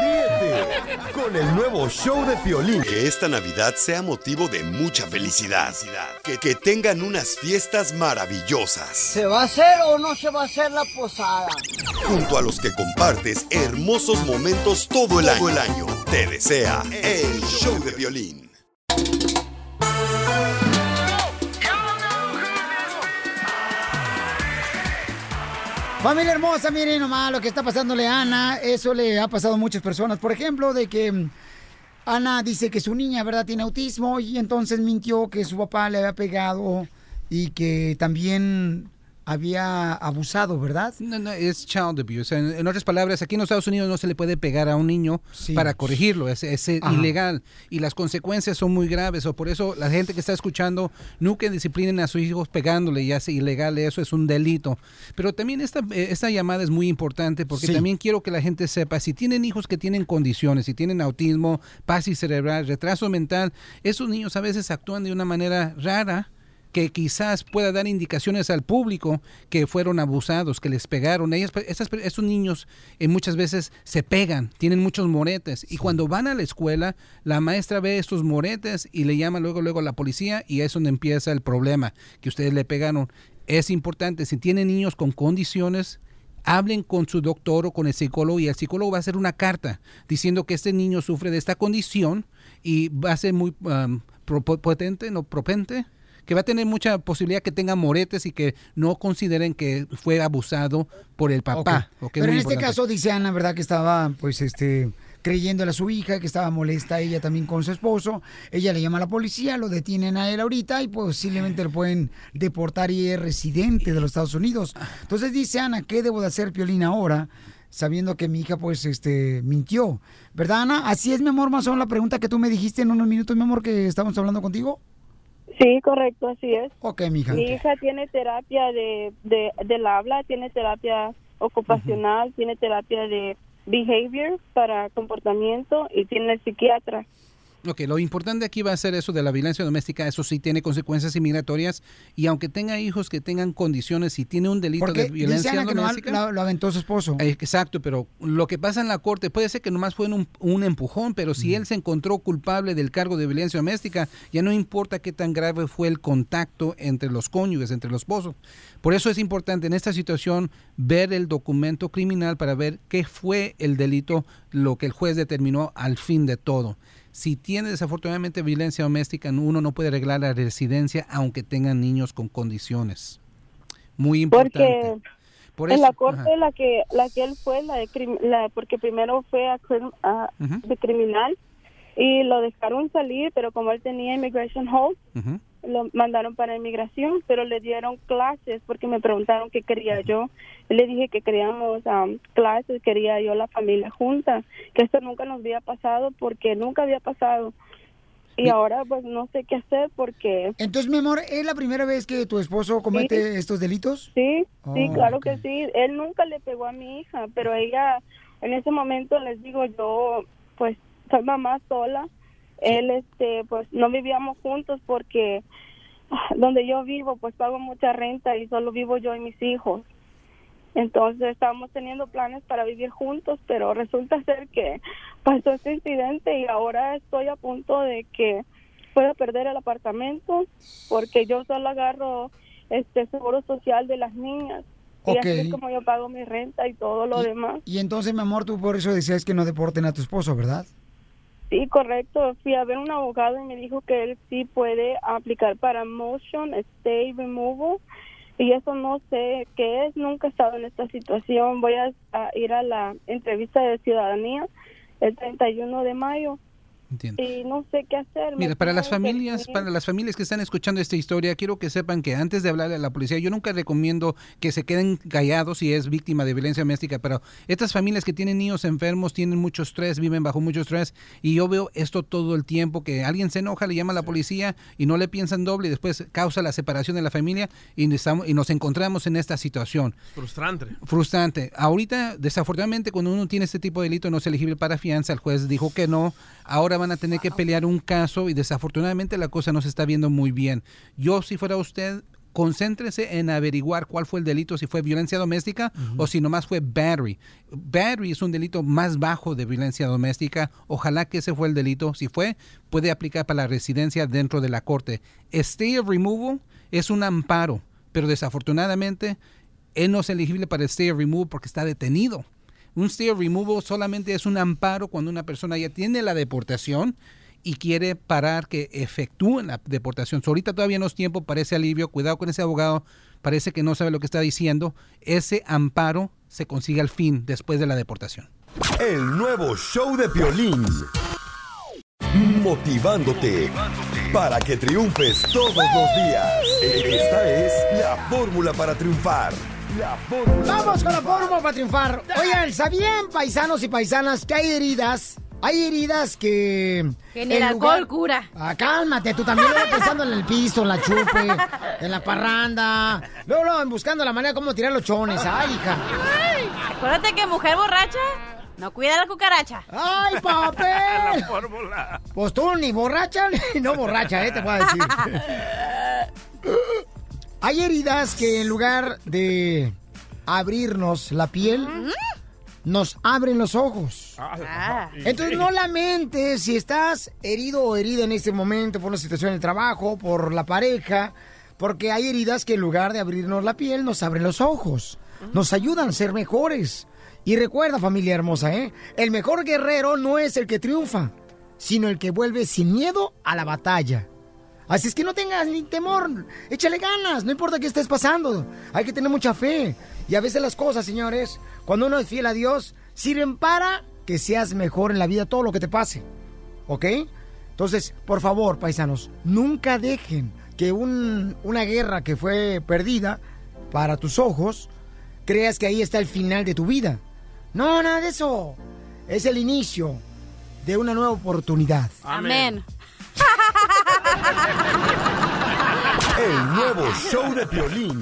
Ríete con el nuevo show de Piolín. Que esta Navidad sea motivo de mucha felicidad. Que, que tengan unas fiestas maravillosas. ¿Se va a hacer o no se va a hacer la posada? Junto a los que compartes hermosos momentos todo el año. Todo el año. Te desea el show de Piolín. Familia hermosa, miren nomás lo que está pasándole a Ana. Eso le ha pasado a muchas personas. Por ejemplo, de que mm, Ana dice que su niña, ¿verdad?, tiene autismo y entonces mintió que su papá le había pegado y que también había abusado, ¿verdad? No, no, es child abuse. En, en otras palabras, aquí en los Estados Unidos no se le puede pegar a un niño para corregirlo. Es, es Ajá. ilegal. Y las consecuencias son muy graves. O por eso la gente que está escuchando, nunca disciplinen a sus hijos pegándole. Ya es ilegal, eso es un delito. Pero también esta, eh, esta llamada es muy importante porque Sí. también quiero que la gente sepa, si tienen hijos que tienen condiciones, si tienen autismo, pasis cerebral, retraso mental, esos niños a veces actúan de una manera rara que quizás pueda dar indicaciones al público que fueron abusados, que les pegaron. Ellas, esas- esos niños eh, muchas veces se pegan, tienen muchos moretes y cuando van a la escuela, la maestra ve estos moretes y le llama luego luego a la policía y es donde empieza el problema, que ustedes le pegaron. Es importante, si tienen niños con condiciones, hablen con su doctor o con el psicólogo y el psicólogo va a hacer una carta diciendo que este niño sufre de esta condición y va a ser muy um, pro- potente, no propente, que va a tener mucha posibilidad que tenga moretes y que no consideren que fue abusado por el papá. Pero en este caso dice Ana, ¿verdad? Que estaba, pues, este creyéndole a su hija, que estaba molesta ella también con su esposo. Ella le llama a la policía, lo detienen a él ahorita y posiblemente lo pueden deportar y es residente de los Estados Unidos. Entonces dice Ana, ¿qué debo de hacer, Piolín, ahora? Sabiendo que mi hija, pues, este, mintió. ¿Verdad, Ana? Así es, mi amor, más o menos la pregunta que tú me dijiste en unos minutos, mi amor, que estábamos hablando contigo. Sí, correcto, así es. Ok, mi hija. Mi hija tiene terapia de, de, del habla, tiene terapia ocupacional, tiene terapia de behavior para comportamiento y tiene el psiquiatra. Ok, lo importante aquí va a ser eso de la violencia doméstica, eso sí tiene consecuencias inmigratorias y aunque tenga hijos que tengan condiciones y tiene un delito de violencia doméstica... Que lo, aventó su esposo. Eh, exacto, pero lo que pasa en la corte puede ser que nomás fue un, un empujón, pero si él se encontró culpable del cargo de violencia doméstica, ya no importa qué tan grave fue el contacto entre los cónyuges, entre los esposos. Por eso es importante en esta situación ver el documento criminal para ver qué fue el delito, lo que el juez determinó al fin de todo si tiene desafortunadamente violencia doméstica, uno no puede arreglar la residencia aunque tengan niños con condiciones. Muy importante. Porque en la corte la que la que él fue la, de, la porque primero fue a, de criminal y lo dejaron salir, pero como él tenía immigration hold, lo mandaron para inmigración, pero le dieron clases porque me preguntaron qué quería yo. Le dije que queríamos um, clases, quería yo la familia junta, que esto nunca nos había pasado porque nunca había pasado. Y ahora pues no sé qué hacer porque... Entonces, mi amor, ¿es la primera vez que tu esposo comete estos delitos? Sí, sí, oh, claro que sí. Él nunca le pegó a mi hija, pero ella, en ese momento les digo yo, pues soy mamá sola él este pues no vivíamos juntos porque ah, donde yo vivo pues pago mucha renta y solo vivo yo y mis hijos entonces estábamos teniendo planes para vivir juntos pero resulta ser que pasó este incidente y ahora estoy a punto de que pueda perder el apartamento porque yo solo agarro este seguro social de las niñas y así es como yo pago mi renta y todo lo demás. Y entonces, mi amor, tú por eso decías que no deporten a tu esposo, ¿verdad? Sí, correcto. Fui a ver un abogado y me dijo que él sí puede aplicar para motion, stay, removal. Y eso no sé qué es. Nunca he estado en esta situación. Voy a, a ir a la entrevista de ciudadanía el 31 de mayo y no sé qué hacer. Mira, para las familias, para las familias que están escuchando esta historia, quiero que sepan que antes de hablarle a la policía, yo nunca recomiendo que se queden callados si es víctima de violencia doméstica, pero estas familias que tienen niños enfermos, tienen mucho estrés, viven bajo mucho estrés, y yo veo esto todo el tiempo, que alguien se enoja, le llama a la policía y no le piensan doble y después causa la separación de la familia y, y nos encontramos en esta situación. Frustrante. Frustrante. Ahorita, desafortunadamente, cuando uno tiene este tipo de delito no es elegible para fianza, el juez dijo que no, ahora van a tener que pelear un caso y desafortunadamente la cosa no se está viendo muy bien. Yo, si fuera usted, concéntrese en averiguar cuál fue el delito, si fue violencia doméstica o si nomás fue battery. Battery es un delito más bajo de violencia doméstica. Ojalá que ese fue el delito. Si fue, puede aplicar para la residencia dentro de la corte. Stay of removal es un amparo, pero desafortunadamente él no es elegible para stay of removal porque está detenido. Un stay removal solamente es un amparo cuando una persona ya tiene la deportación y quiere parar que efectúen la deportación. ahorita todavía no es tiempo para ese alivio. Cuidado con ese abogado. Parece que no sabe lo que está diciendo. Ese amparo se consigue al fin después de la deportación. El nuevo show de violín. Motivándote para que triunfes todos los días. Esta es la fórmula para triunfar. Vamos con la fórmula para triunfar. Oigan, ¿sabían paisanos y paisanas que hay heridas? Hay heridas que... Que en el alcohol cura. Ah, cálmate, tú también lo pensando en el piso, en la chupe, en la parranda. Luego, luego buscando la manera de cómo tirar los chones. Ay, hija. acuérdate que mujer borracha no cuida la cucaracha. ¡Ay, papel! [laughs] la fórmula. Pues tú ni borracha ni no borracha, ¿eh? Te puedo decir. [laughs] Hay heridas que en lugar de abrirnos la piel, nos abren los ojos. Ah. Entonces no lamentes si estás herido o herida en este momento por una situación en el trabajo, por la pareja, porque hay heridas que en lugar de abrirnos la piel nos abren los ojos, nos ayudan a ser mejores. Y recuerda familia hermosa, ¿eh? El mejor guerrero no es el que triunfa, sino el que vuelve sin miedo a la batalla. Así es que no tengas ni temor, échale ganas, no importa qué estés pasando, hay que tener mucha fe. Y a veces las cosas, señores, cuando uno es fiel a Dios, sirven para que seas mejor en la vida todo lo que te pase. ¿Ok? Entonces, por favor, paisanos, nunca dejen que un- una guerra que fue perdida para tus ojos, creas que ahí está el final de tu vida. No, nada de eso. Es el inicio de una nueva oportunidad. Amén. [laughs] El nuevo show de Piolín.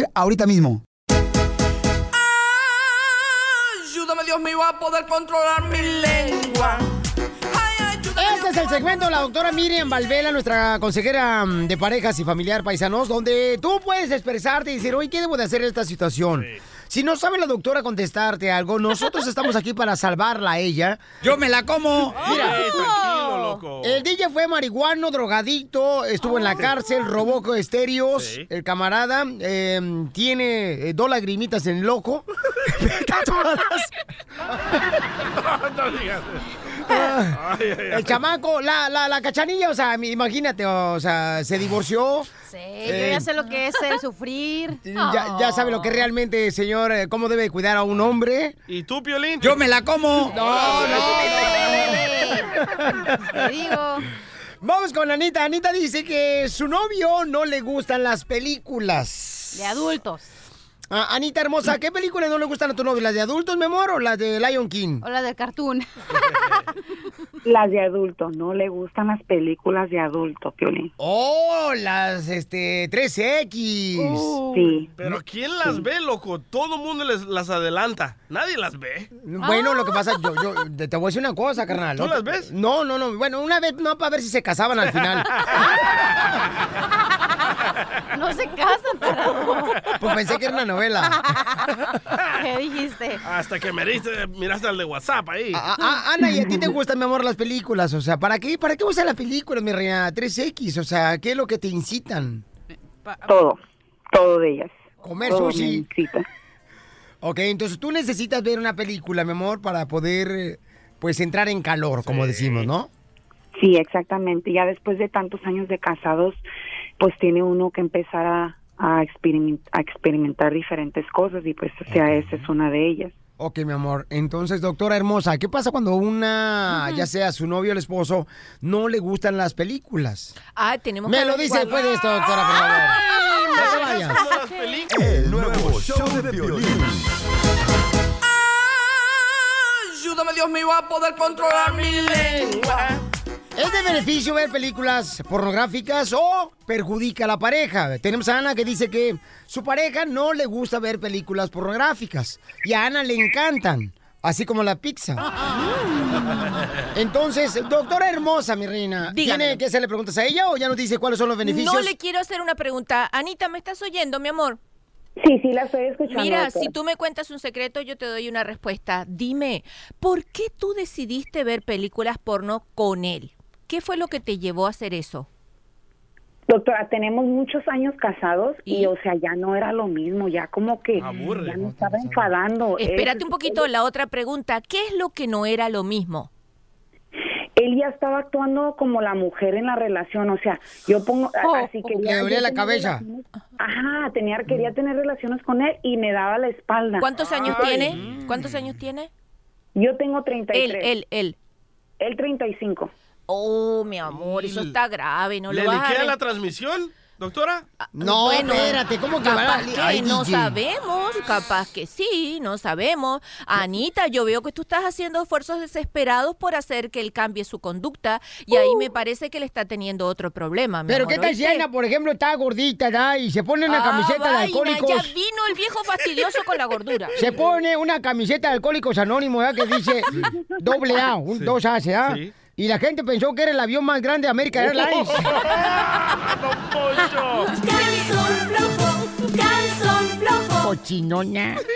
ahorita mismo. Ayúdame, Dios mío, a poder controlar mi lengua. Este es el segmento de la doctora Miriam Valvela, nuestra consejera mm, de parejas y familiar paisanos, donde tú puedes expresarte y decir, oye, ¿qué debo de hacer en esta situación? Si no sabe la doctora contestarte algo, nosotros estamos aquí para salvarla a ella. Yo me la como. Mira, tranquilo, loco. el DJ fue marihuano, drogadicto, estuvo en la cárcel, robó estéreos. El camarada eh, tiene eh, dos lagrimitas en. [laughs] [laughs] [laughs] No digas. Ah, ay. El chamaco, la, la, la cachanilla, o sea, imagínate, o sea, se divorció. Sí, Eh, yo ya sé lo que es el sufrir. Ya, ya sabe lo que realmente, señor, eh, cómo debe cuidar a un hombre. ¿Y tú, Piolín? Yo me la como. No, no, Te digo. Vamos con Anita. Anita dice que su novio no le gustan las películas. De adultos. Ah, Anita hermosa, ¿qué películas no le gustan a tu novio? ¿Las de adultos, mi amor, o las de Lion King? O la del cartoon. [laughs] Las de adulto, no le gustan las películas de adulto, Piolín. Oh, las este 3X. Sí. Pero ¿quién las ve, loco? Todo el mundo les, las adelanta. Nadie las ve. Bueno, lo que pasa, yo, yo te, voy a decir una cosa, carnal. ¿Tú ¿no? las ves? No, no, no. Bueno, una vez no para ver si se casaban al final. [laughs] No se casan, pero... Pues pensé que era una novela. ¿Qué dijiste? Hasta que miraste, miraste al de WhatsApp ahí. Ah, ah, Ana, ¿y a ti te gustan, mi amor, las películas? O sea, ¿para qué, para qué usas las películas, mi reina? 3X, o sea, ¿qué es lo que te incitan? Todo, todo de ellas. Comer Todo me sushi. incita. Ok, entonces tú necesitas ver una película, mi amor, para poder, pues, entrar en calor, como decimos, ¿no? Sí, exactamente. Ya después de tantos años de casados, pues tiene uno que empezar a, a, experiment- a experimentar diferentes cosas y pues, o sea, esa es una de ellas. Ok, mi amor. Entonces, doctora hermosa, ¿qué pasa cuando una, ya sea su novio o el esposo, no le gustan las películas? Ah, tenemos Me que lo dice después de esto, doctora, por favor. No te vayas. El nuevo show de Piolín. Ayúdame, Dios mío, a poder controlar mi lengua. ¿Es de beneficio ver películas pornográficas o perjudica a la pareja? Tenemos a Ana que dice que su pareja no le gusta ver películas pornográficas y a Ana le encantan, así como la pizza. [laughs] Entonces, doctora hermosa, mi reina, ¿tiene Dígamelo. que hacerle preguntas a ella o ya nos dice cuáles son los beneficios? No le quiero hacer una pregunta. Anita, ¿me estás oyendo, mi amor? Sí, sí, la estoy escuchando. Mira, doctora. si tú me cuentas un secreto, yo te doy una respuesta. Dime, ¿por qué tú decidiste ver películas porno con él? ¿Qué fue lo que te llevó a hacer eso? Doctora, tenemos muchos años casados y, o sea, ya no era lo mismo, ya como que Aburre. ya me estaba enfadando. Espérate Él- un poquito, la otra pregunta. ¿Qué es lo que no era lo mismo? Él ya estaba actuando como la mujer en la relación, o sea, yo pongo, a- así que Le dolía la cabeza. Ajá, tenía, quería tener relaciones con él y me daba la espalda. ¿Cuántos años tiene? ¿Cuántos años tiene? Yo tengo 33. Él, él, él. Él 35. Oh, mi amor, eso está grave. No ¿Le lo vas a liquea re- la transmisión, doctora? No, Bueno, espérate, ¿cómo que va a capaz li- que Ay, no DJ. sabemos, capaz que sí, no sabemos. Anita, yo veo que tú estás haciendo esfuerzos desesperados por hacer que él cambie su conducta y ahí me parece que él está teniendo otro problema. mi Pero amor, qué tal si ¿oíste? Ana, por ejemplo, está gordita, ¿da? Y se pone una Ah, camiseta de vaina, alcohólicos. Ya vino el viejo fastidioso con la gordura. Se pone una camiseta de alcohólicos anónimos, ¿verdad? Que dice doble A, un Sí. dos A. Sí. Y la gente pensó que era el avión más grande de Airlines. Flojo, calzón flojo. Cochinona. [laughs]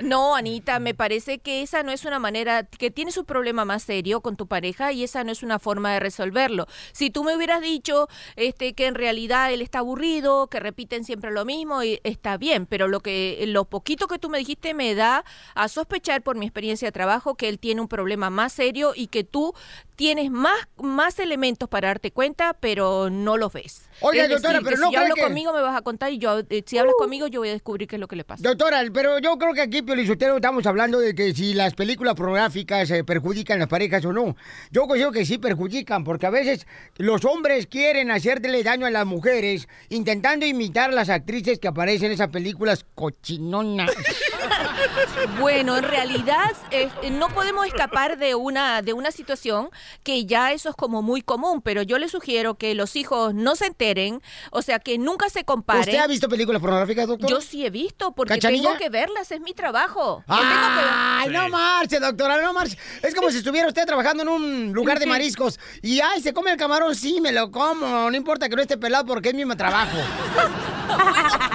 No, Anita, me parece que esa no es una manera, que tienes un problema más serio con tu pareja y esa no es una forma de resolverlo. Si tú me hubieras dicho este, que en realidad él está aburrido, que repiten siempre lo mismo, y está bien, pero lo que lo poquito que tú me dijiste me da a sospechar por mi experiencia de trabajo que él tiene un problema más serio y que tú tienes más, más elementos para darte cuenta, pero no los ves. Es doctora, decir, pero no si hablo que- conmigo me vas a contar y yo, eh, si hablas conmigo yo voy a descubrir qué es lo que le pasa. Doctora, pero yo creo que aquí, Piolizotero, estamos hablando de que si las películas pornográficas eh, perjudican a las parejas o no. Yo considero que sí perjudican, porque a veces los hombres quieren hacerle daño a las mujeres intentando imitar a las actrices que aparecen en esas películas cochinonas. [laughs] Bueno, en realidad eh, no podemos escapar de una de una situación que ya eso es como muy común, pero yo le sugiero que los hijos no se enteren, o sea, que nunca se comparen. ¿Usted ha visto películas pornográficas, doctor? Yo sí he visto, porque ¿Cachanilla? tengo que verlas, es mi trabajo. Yo Ay, tengo que- no marche, doctora, no marche. Es como si estuviera usted trabajando en un lugar de mariscos y, ay, se come el camarón, sí, me lo como. No importa que no esté pelado porque es mi trabajo. [laughs]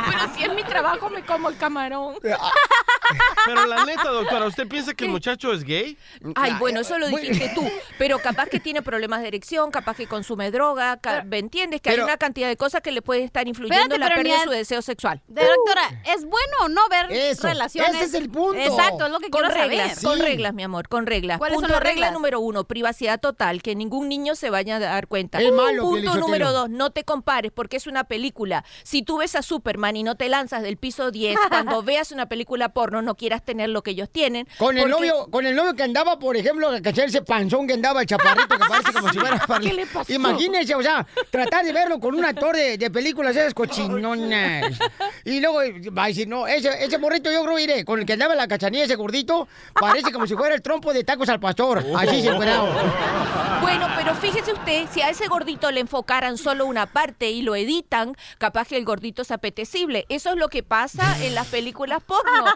Pero si es mi trabajo, me como el camarón. Pero la neta, doctora, ¿usted piensa que el muchacho es gay? Ay, bueno, eso lo dijiste tú. Pero capaz que tiene problemas de erección, capaz que consume droga, ca- ¿me entiendes? Que Pero- hay una cantidad de cosas que le pueden estar influyendo en la pérdida de su a- deseo sexual. De doctora, ¿es bueno o no ver Eso, relaciones? ese es el punto. Exacto, es lo que con quiero reglas, saber. con reglas, mi amor, con reglas. ¿Cuáles son Punto regla número uno, privacidad total, que ningún niño se vaya a dar cuenta. Es malo, Punto número dos, no te compares porque es una película. Si tú ves a Superman y no te lanzas del piso 10, [laughs] cuando veas una película porno no quieras tener lo que ellos tienen. Con el porque- novio, con el novio que andaba, por ejemplo, ¿cachai? ese panzón que andaba, chaparrito que parece como si fuera [laughs] ¿Qué le pasó? Imagínense, o sea, tratar de verlo con un actor de, de películas esas cochinonas. Y luego va a decir, no, ese, ese morrito yo creo, iré, con el que andaba en la cachanilla, ese gordito, parece como si fuera el trompo de tacos al pastor. Así se encuerado. Bueno, pero fíjese usted, si a ese gordito le enfocaran solo una parte y lo editan, capaz que el gordito es apetecible. Eso es lo que pasa en las películas porno. [laughs]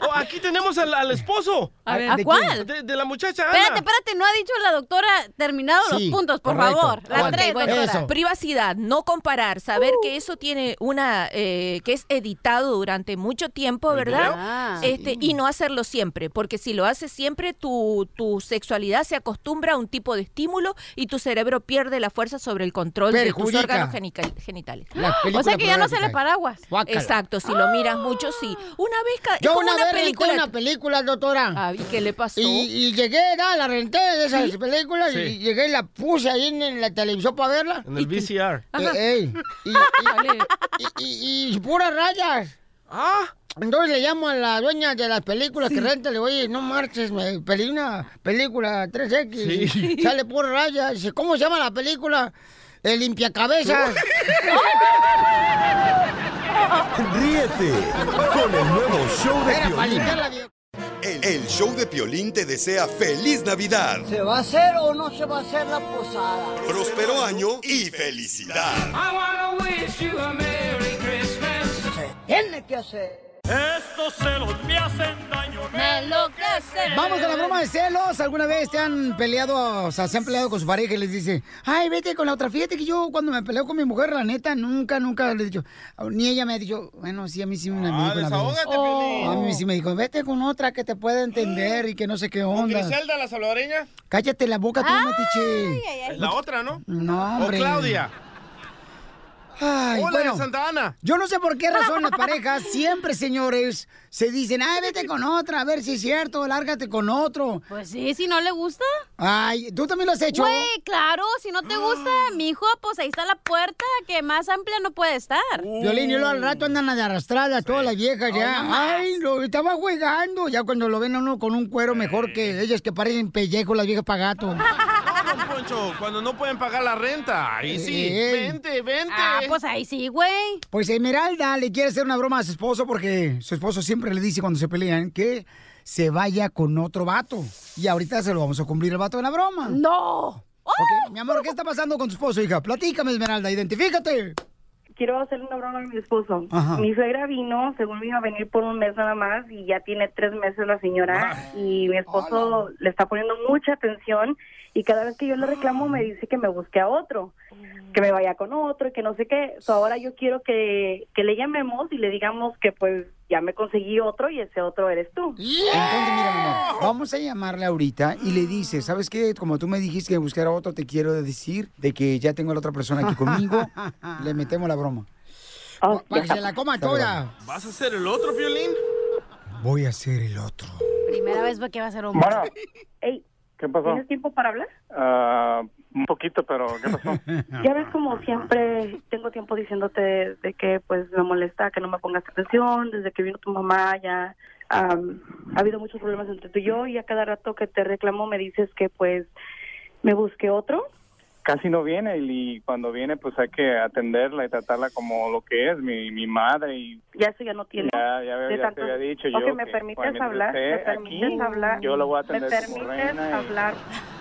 Oh, aquí tenemos al, al esposo. A ver, ¿a ¿De cuál? De, de la muchacha Ana. Espérate, espérate, no ha dicho la doctora terminado Sí, los puntos, por correcto. favor. La tres, bueno. Eso. privacidad, no comparar, saber que eso tiene una, eh, que es editado durante mucho tiempo, ¿El ¿verdad? Ah. Este, y no hacerlo siempre, porque si lo haces siempre, tu, tu sexualidad se acostumbra a un tipo de estímulo y tu cerebro pierde la fuerza sobre el control de tus órganos genitales. [gasps] O sea que ya no se le pornográficas. paraguas. Guácala. Exacto, si lo miras mucho, sí. Una vez Yo una, vez película. renté una película, doctora. Ah, ¿y qué le pasó? Y, y llegué, da, la renté de esas películas Sí. y llegué y la puse ahí en, en la televisión para verla. En el VCR. Eh, ey, [laughs] y, y- y- y- y puras rayas. Ah, Entonces le llamo a la dueña de las películas que renta, le digo, oye, no marches, me pedí una película 3X, Sí. sale por rayas. Dice, ¿cómo se llama la película? El limpiacabezas. [laughs] Ríete con el nuevo show de Era El, show de Piolín te desea feliz Navidad, ¿Se va a hacer o no se va a hacer la posada? próspero año y felicidad. Se tiene que hacer. Me enloquece. Vamos con la broma de celos. ¿Alguna vez te han peleado, o sea, se han peleado con su pareja y les dice, ay, vete con la otra? Fíjate que yo cuando me peleo con mi mujer, la neta, nunca, nunca le he dicho, ni ella me ha dicho, bueno, sí, a mí sí me, me dijo una vez. desahógate, Piolín. A mí sí me dijo, vete con otra que te pueda entender y que no sé qué ¿Con onda. Griselda, la salvadoreña? Cállate la boca tú, metiche. Es la otra, ¿no? No, ¿O hombre. Claudia? Ay, Hola, bueno, Santa Ana. yo no sé por qué razón las parejas [laughs] siempre, señores, se dicen, ay, vete con otra, a ver si es cierto, lárgate con otro. Pues sí, si no le gusta. Ay, ¿tú también lo has hecho? Güey, claro, si no te gusta, [gasps] mi hijo, pues ahí está la puerta, que más amplia no puede estar. Violín, y luego al rato andan de arrastradas todas las viejas ya. no. Ay, lo estaba jugando. Ya cuando lo ven a uno con un cuero mejor que ellas que parecen pellejo las viejas para gato. [laughs] [laughs] Poncho, cuando no pueden pagar la renta. Ahí sí. Ey. Vente, vente. Ah, pues ahí sí, güey. Pues Esmeralda le quiere hacer una broma a su esposo porque su esposo siempre le dice cuando se pelean que se vaya con otro vato. Y ahorita se lo vamos a cumplir el vato de la broma. ¡No! Ok, mi amor, ¿qué está pasando con tu esposo, hija? Platícame, Esmeralda, identifícate. Quiero hacerle una broma a mi esposo. Ajá. Mi suegra vino, según me iba a venir por un mes nada más, y ya tiene tres meses la señora. Y mi esposo le está poniendo mucha atención. Y cada vez que yo le reclamo, me dice que me busque a otro, que me vaya con otro, y que no sé qué. So, ahora yo quiero que, que le llamemos y le digamos que, pues, ya me conseguí otro y ese otro eres tú. Entonces, mira, mi amor, vamos a llamarle ahorita y le dices, ¿sabes qué? Como tú me dijiste que buscar a otro, te quiero decir de que ya tengo a la otra persona aquí conmigo. [laughs] le metemos la broma. Para que se la coma toda. ¿Vas a hacer el otro violín? Voy a hacer el otro. Primera vez que va a ser hombre. Ey, ¿Qué pasó? ¿tienes tiempo para hablar? Ah, un poquito, pero ¿qué pasó? [laughs] Ya ves como siempre tengo tiempo diciéndote de que pues me molesta que no me pongas atención, desde que vino tu mamá ya am, ha habido muchos problemas entre tú y yo y a cada rato que te reclamo me dices que pues me busque otro. Casi no viene y cuando viene pues hay que atenderla y tratarla como lo que es, mi, mi madre y Ya eso ya no tiene. ya, ya, ya tanto- te había dicho Ok, yo me que permites hablar, me permites aquí, hablar, yo lo voy a me atender como permites y- hablar.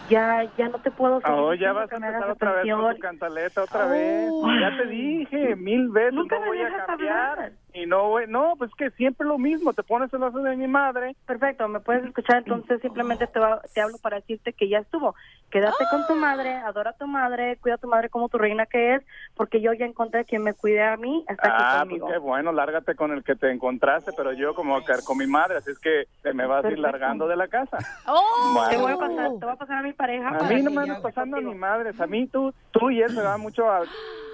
Ya, ya no te puedo seguir Oh, ya diciendo vas a me empezar otra vez con atención. tu cantaleta otra Oh. vez. Ya te dije mil veces, Nunca no me voy a dejas cambiar. hablar. Y no, voy- no, pues que siempre lo mismo, te pones celoso de mi madre. Perfecto, me puedes escuchar, entonces simplemente te, va- te hablo para decirte que ya estuvo. Quédate con tu madre, adora a tu madre, cuida a tu madre como tu reina que es, porque yo ya encontré a quien me cuide a mí, aquí Ah, pues conmigo. qué bueno, lárgate con el que te encontraste, pero yo como con mi madre, así es que te me vas a ir Perfecto. largando de la casa. Oh, te voy a Bueno. pasar, te voy a pasar a mi pareja. A mí no me andas pasando contigo. ni madres, a mí tú, tú y él se va mucho a...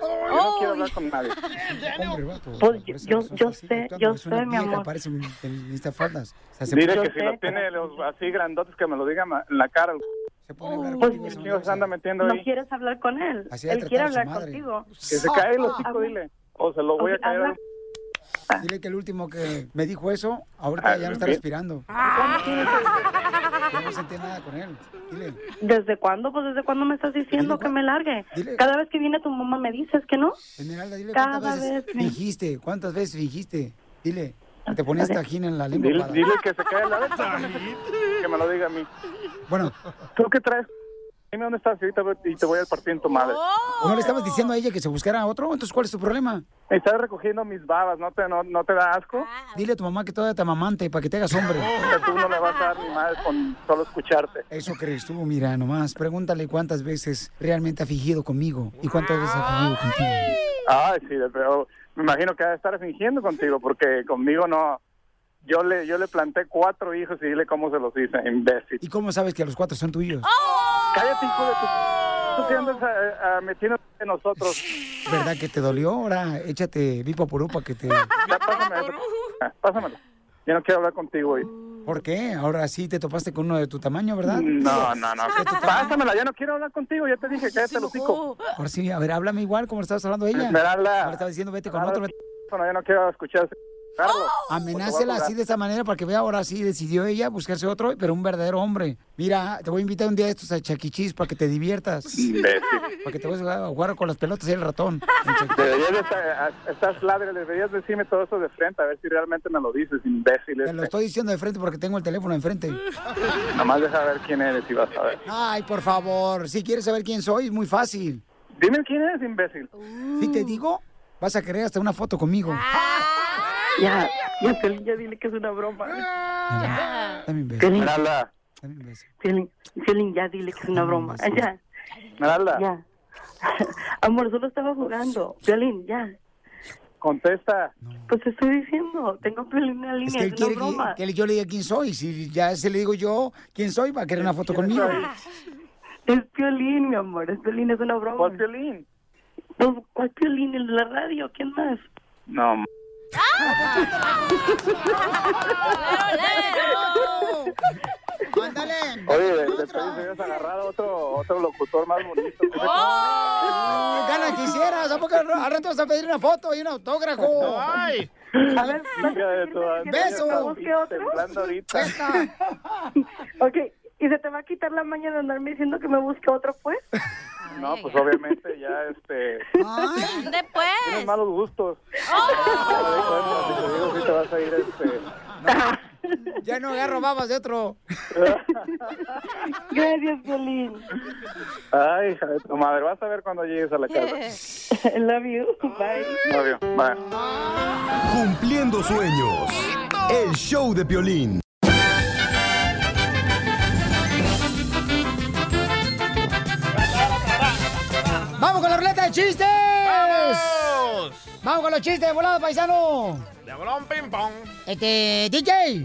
Yo no quiero hablar con nadie. Pues, yo- yo sé, yo Es una sé, mi vieja, amor. Parece un faldas. O sea, se Dile pone- que si lo tiene los así grandotes que me lo diga en la cara. Se pone hablar Pues, contigo, Dios, se anda metiendo No ahí. quieres hablar con él. Así él quiere hablar contigo. Que se cae el hocico, dile. O se lo voy a caer. Habla. Dile que el último que me dijo eso, ahorita Ah, ya no está respirando. Ya no sentí nada con él. Dile. ¿Desde cuándo? Pues desde cuándo me estás diciendo que me largue. Dile. Cada vez que viene tu mamá me dices que no. Esmeralda, dile Cada cuántas veces vez me- fingiste. ¿Cuántas veces fingiste? Dile. Te ponías tajín en la lengua. Dile, para- dile que se cae la vez. Que me lo diga a mí. Bueno, ¿Tú qué traes? Dime dónde estás y ahorita voy- y te voy a partir en tu madre. ¿no le estabas diciendo a ella que se buscara a otro? Entonces, ¿cuál es tu problema? Estás recogiendo mis babas, ¿no te, no, no te da asco? Dile a tu mamá que todavía te amamante para que te hagas hombre. Tú no le vas a dar ni madre con solo escucharte. Eso crees tú, mira, nomás. Pregúntale cuántas veces realmente ha fingido conmigo y cuántas veces ha fingido contigo. Ay, sí, pero me imagino que va a estar fingiendo contigo porque conmigo no. Yo le yo le planté cuatro hijos y dile cómo se los hice, imbécil. ¿Y cómo sabes que los cuatro son tuyos? Cállate, hijo de tu... Tú andas a- a metiéndote en nosotros. [laughs] ¿Verdad que te dolió? Ahora échate vipo por para que te... [laughs] Ya pásame eso. Ah, Pásamelo. Yo no quiero hablar contigo hoy. ¿Por qué? Ahora sí te topaste con uno de tu tamaño, ¿verdad? No, no, no. Pásamela, ya no quiero hablar contigo. Ya te dije, cállate el hocico. Ahora sí, a ver, háblame igual como le estabas hablando a ella. Esmeralda. Ahora estaba diciendo vete con otro. vete- Bueno, ya no quiero escuchar Carlos. Amenácela así de esa manera para que vea ahora sí decidió ella buscarse otro, pero un verdadero hombre. Mira, te voy a invitar un día de estos a Chaquichis para que te diviertas. Imbécil. Para que te vayas a jugar con las pelotas y el ratón. Deberías de estar, estás ladre, deberías decirme todo eso de frente, a ver si realmente me lo dices, imbécil. Te este. lo estoy diciendo de frente porque tengo el teléfono enfrente. Nomás deja ver quién eres y vas a ver. Ay, por favor, si quieres saber quién soy, es muy fácil. Dime quién eres, imbécil. Si te digo, vas a querer hasta una foto conmigo. Ya, ya, Piolín, ya dile que es una broma. Dame un beso. Piolín, Esmeralda, Piolín, Piolín, ya dile que es una broma. Ya, Esmeralda, ya. [laughs] Amor, solo estaba jugando. Piolín, ya. contesta. Pues te estoy diciendo, tengo a Piolín en la Es línea, que es, él quiere una broma. que, que yo le diga quién soy. Si ya se le digo yo quién soy, va a querer una foto conmigo. Es Piolín, mi amor, es Piolín, es una broma. ¿Cuál Piolín? No, ¿Cuál Piolín? El de la radio, ¿quién más? No, m- ¡Ándale! Oye, de, de perdiz debías agarrar a otro, otro locutor más bonito. ¡Oh! Gana quisieras, ¿a poco al rato vas a pedir una foto y un autógrafo? ¡Ay! A ver, ¿Y se te va a quitar la mañana de andarme diciendo que me busque otro, pues? [laughs] No, pues obviamente ya este... ¿Dónde pues? Tienes malos gustos. Oh. Si te digo que te vas a ir este... Ya no agarro babas de otro. [laughs] Gracias, Piolín. Ay, hija de tu madre, vas a ver cuando llegues a la casa. [laughs] Love you. Bye. Novio, bye. Cumpliendo sueños. El show de Piolín. ¡Vamos con la ruleta de chistes! ¡Vamos! ¡Vamos con los chistes de volado, paisano! De bolón ping pong. Este, DJ.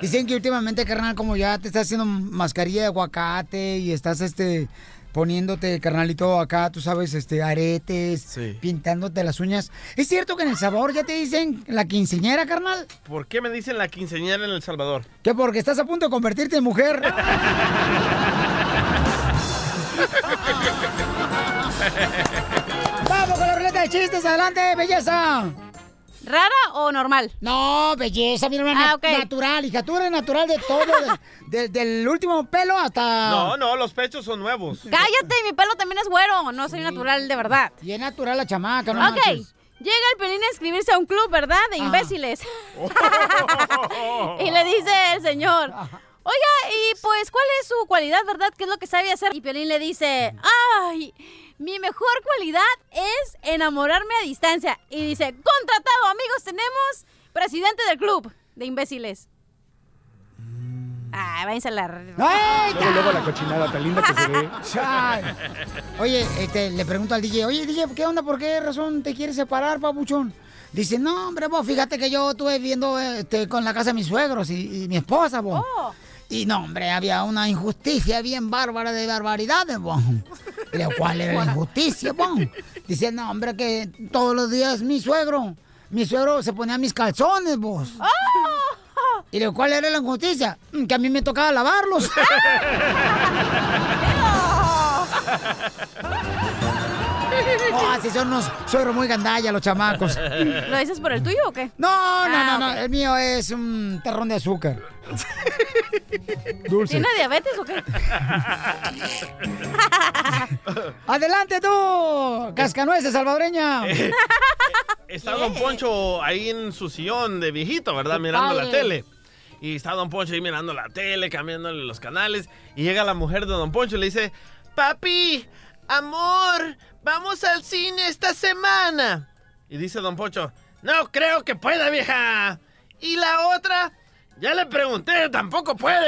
Dicen que últimamente, carnal, como ya te estás haciendo mascarilla de aguacate y estás, este, poniéndote, carnalito, acá, tú sabes, este, aretes, Sí. pintándote las uñas. ¿Es cierto que en El Salvador ya te dicen la quinceñera, carnal? ¿Por qué me dicen la quinceañera en El Salvador? Que porque estás a punto de convertirte en mujer. [laughs] [laughs] ¡Vamos con la ruleta de chistes! ¡Adelante, belleza! ¿Rara o normal? No, belleza, mira, Ah, na- ok. natural, hija. Tú eres natural de todo, de- [laughs] de- del último pelo hasta... No, no, los pechos son nuevos. Cállate, mi pelo también es güero. No soy natural de verdad. Y es natural la chamaca, no ok. manches. Llega el pelín a inscribirse a un club, ¿verdad? De imbéciles. [laughs] y le dice el señor, oiga, y pues, ¿cuál es su cualidad, verdad? ¿Qué es lo que sabe hacer? Y Pelín le dice, ay, mi mejor cualidad es enamorarme a distancia. Y dice, contratado, amigos, tenemos presidente del club de imbéciles. Ah, váyanse a la... ¡Ay, Luego, luego la cochinada tan linda que se ve. [laughs] Oye, este, le pregunto al DJ, oye, DJ, ¿qué onda? ¿Por qué razón te quieres separar, papuchón? Dice, no, hombre, vos, fíjate que yo estuve viviendo este, con la casa de mis suegros y, y mi esposa, vos. Y no, hombre, había una injusticia bien bárbara de barbaridades. Y le ¿cuál era la injusticia, vos? Dice, no, hombre, que todos los días mi suegro, mi suegro se ponía mis calzones, vos. Y le ¿cuál era la injusticia? Mm, Que a mí me tocaba lavarlos. [laughs] [laughs] Oh, así son unos suegros muy gandalla los chamacos. [laughs] ¿Lo dices por el tuyo o qué? No, no, Ah, no, no. ok. El mío es un terrón de azúcar. [laughs] Dulce. ¿Tiene diabetes o qué? Adelante tú, cascanueces salvadoreña. Está Don Poncho ahí en su sillón de viejito, ¿verdad? Mirando la tele. Y está Don Poncho ahí mirando la tele, cambiándole los canales. Y llega la mujer de Don Poncho y le dice, Papi, amor, vamos al cine esta semana. Y dice Don Poncho, no creo que pueda, vieja. Y la otra, ya le pregunté, tampoco puede.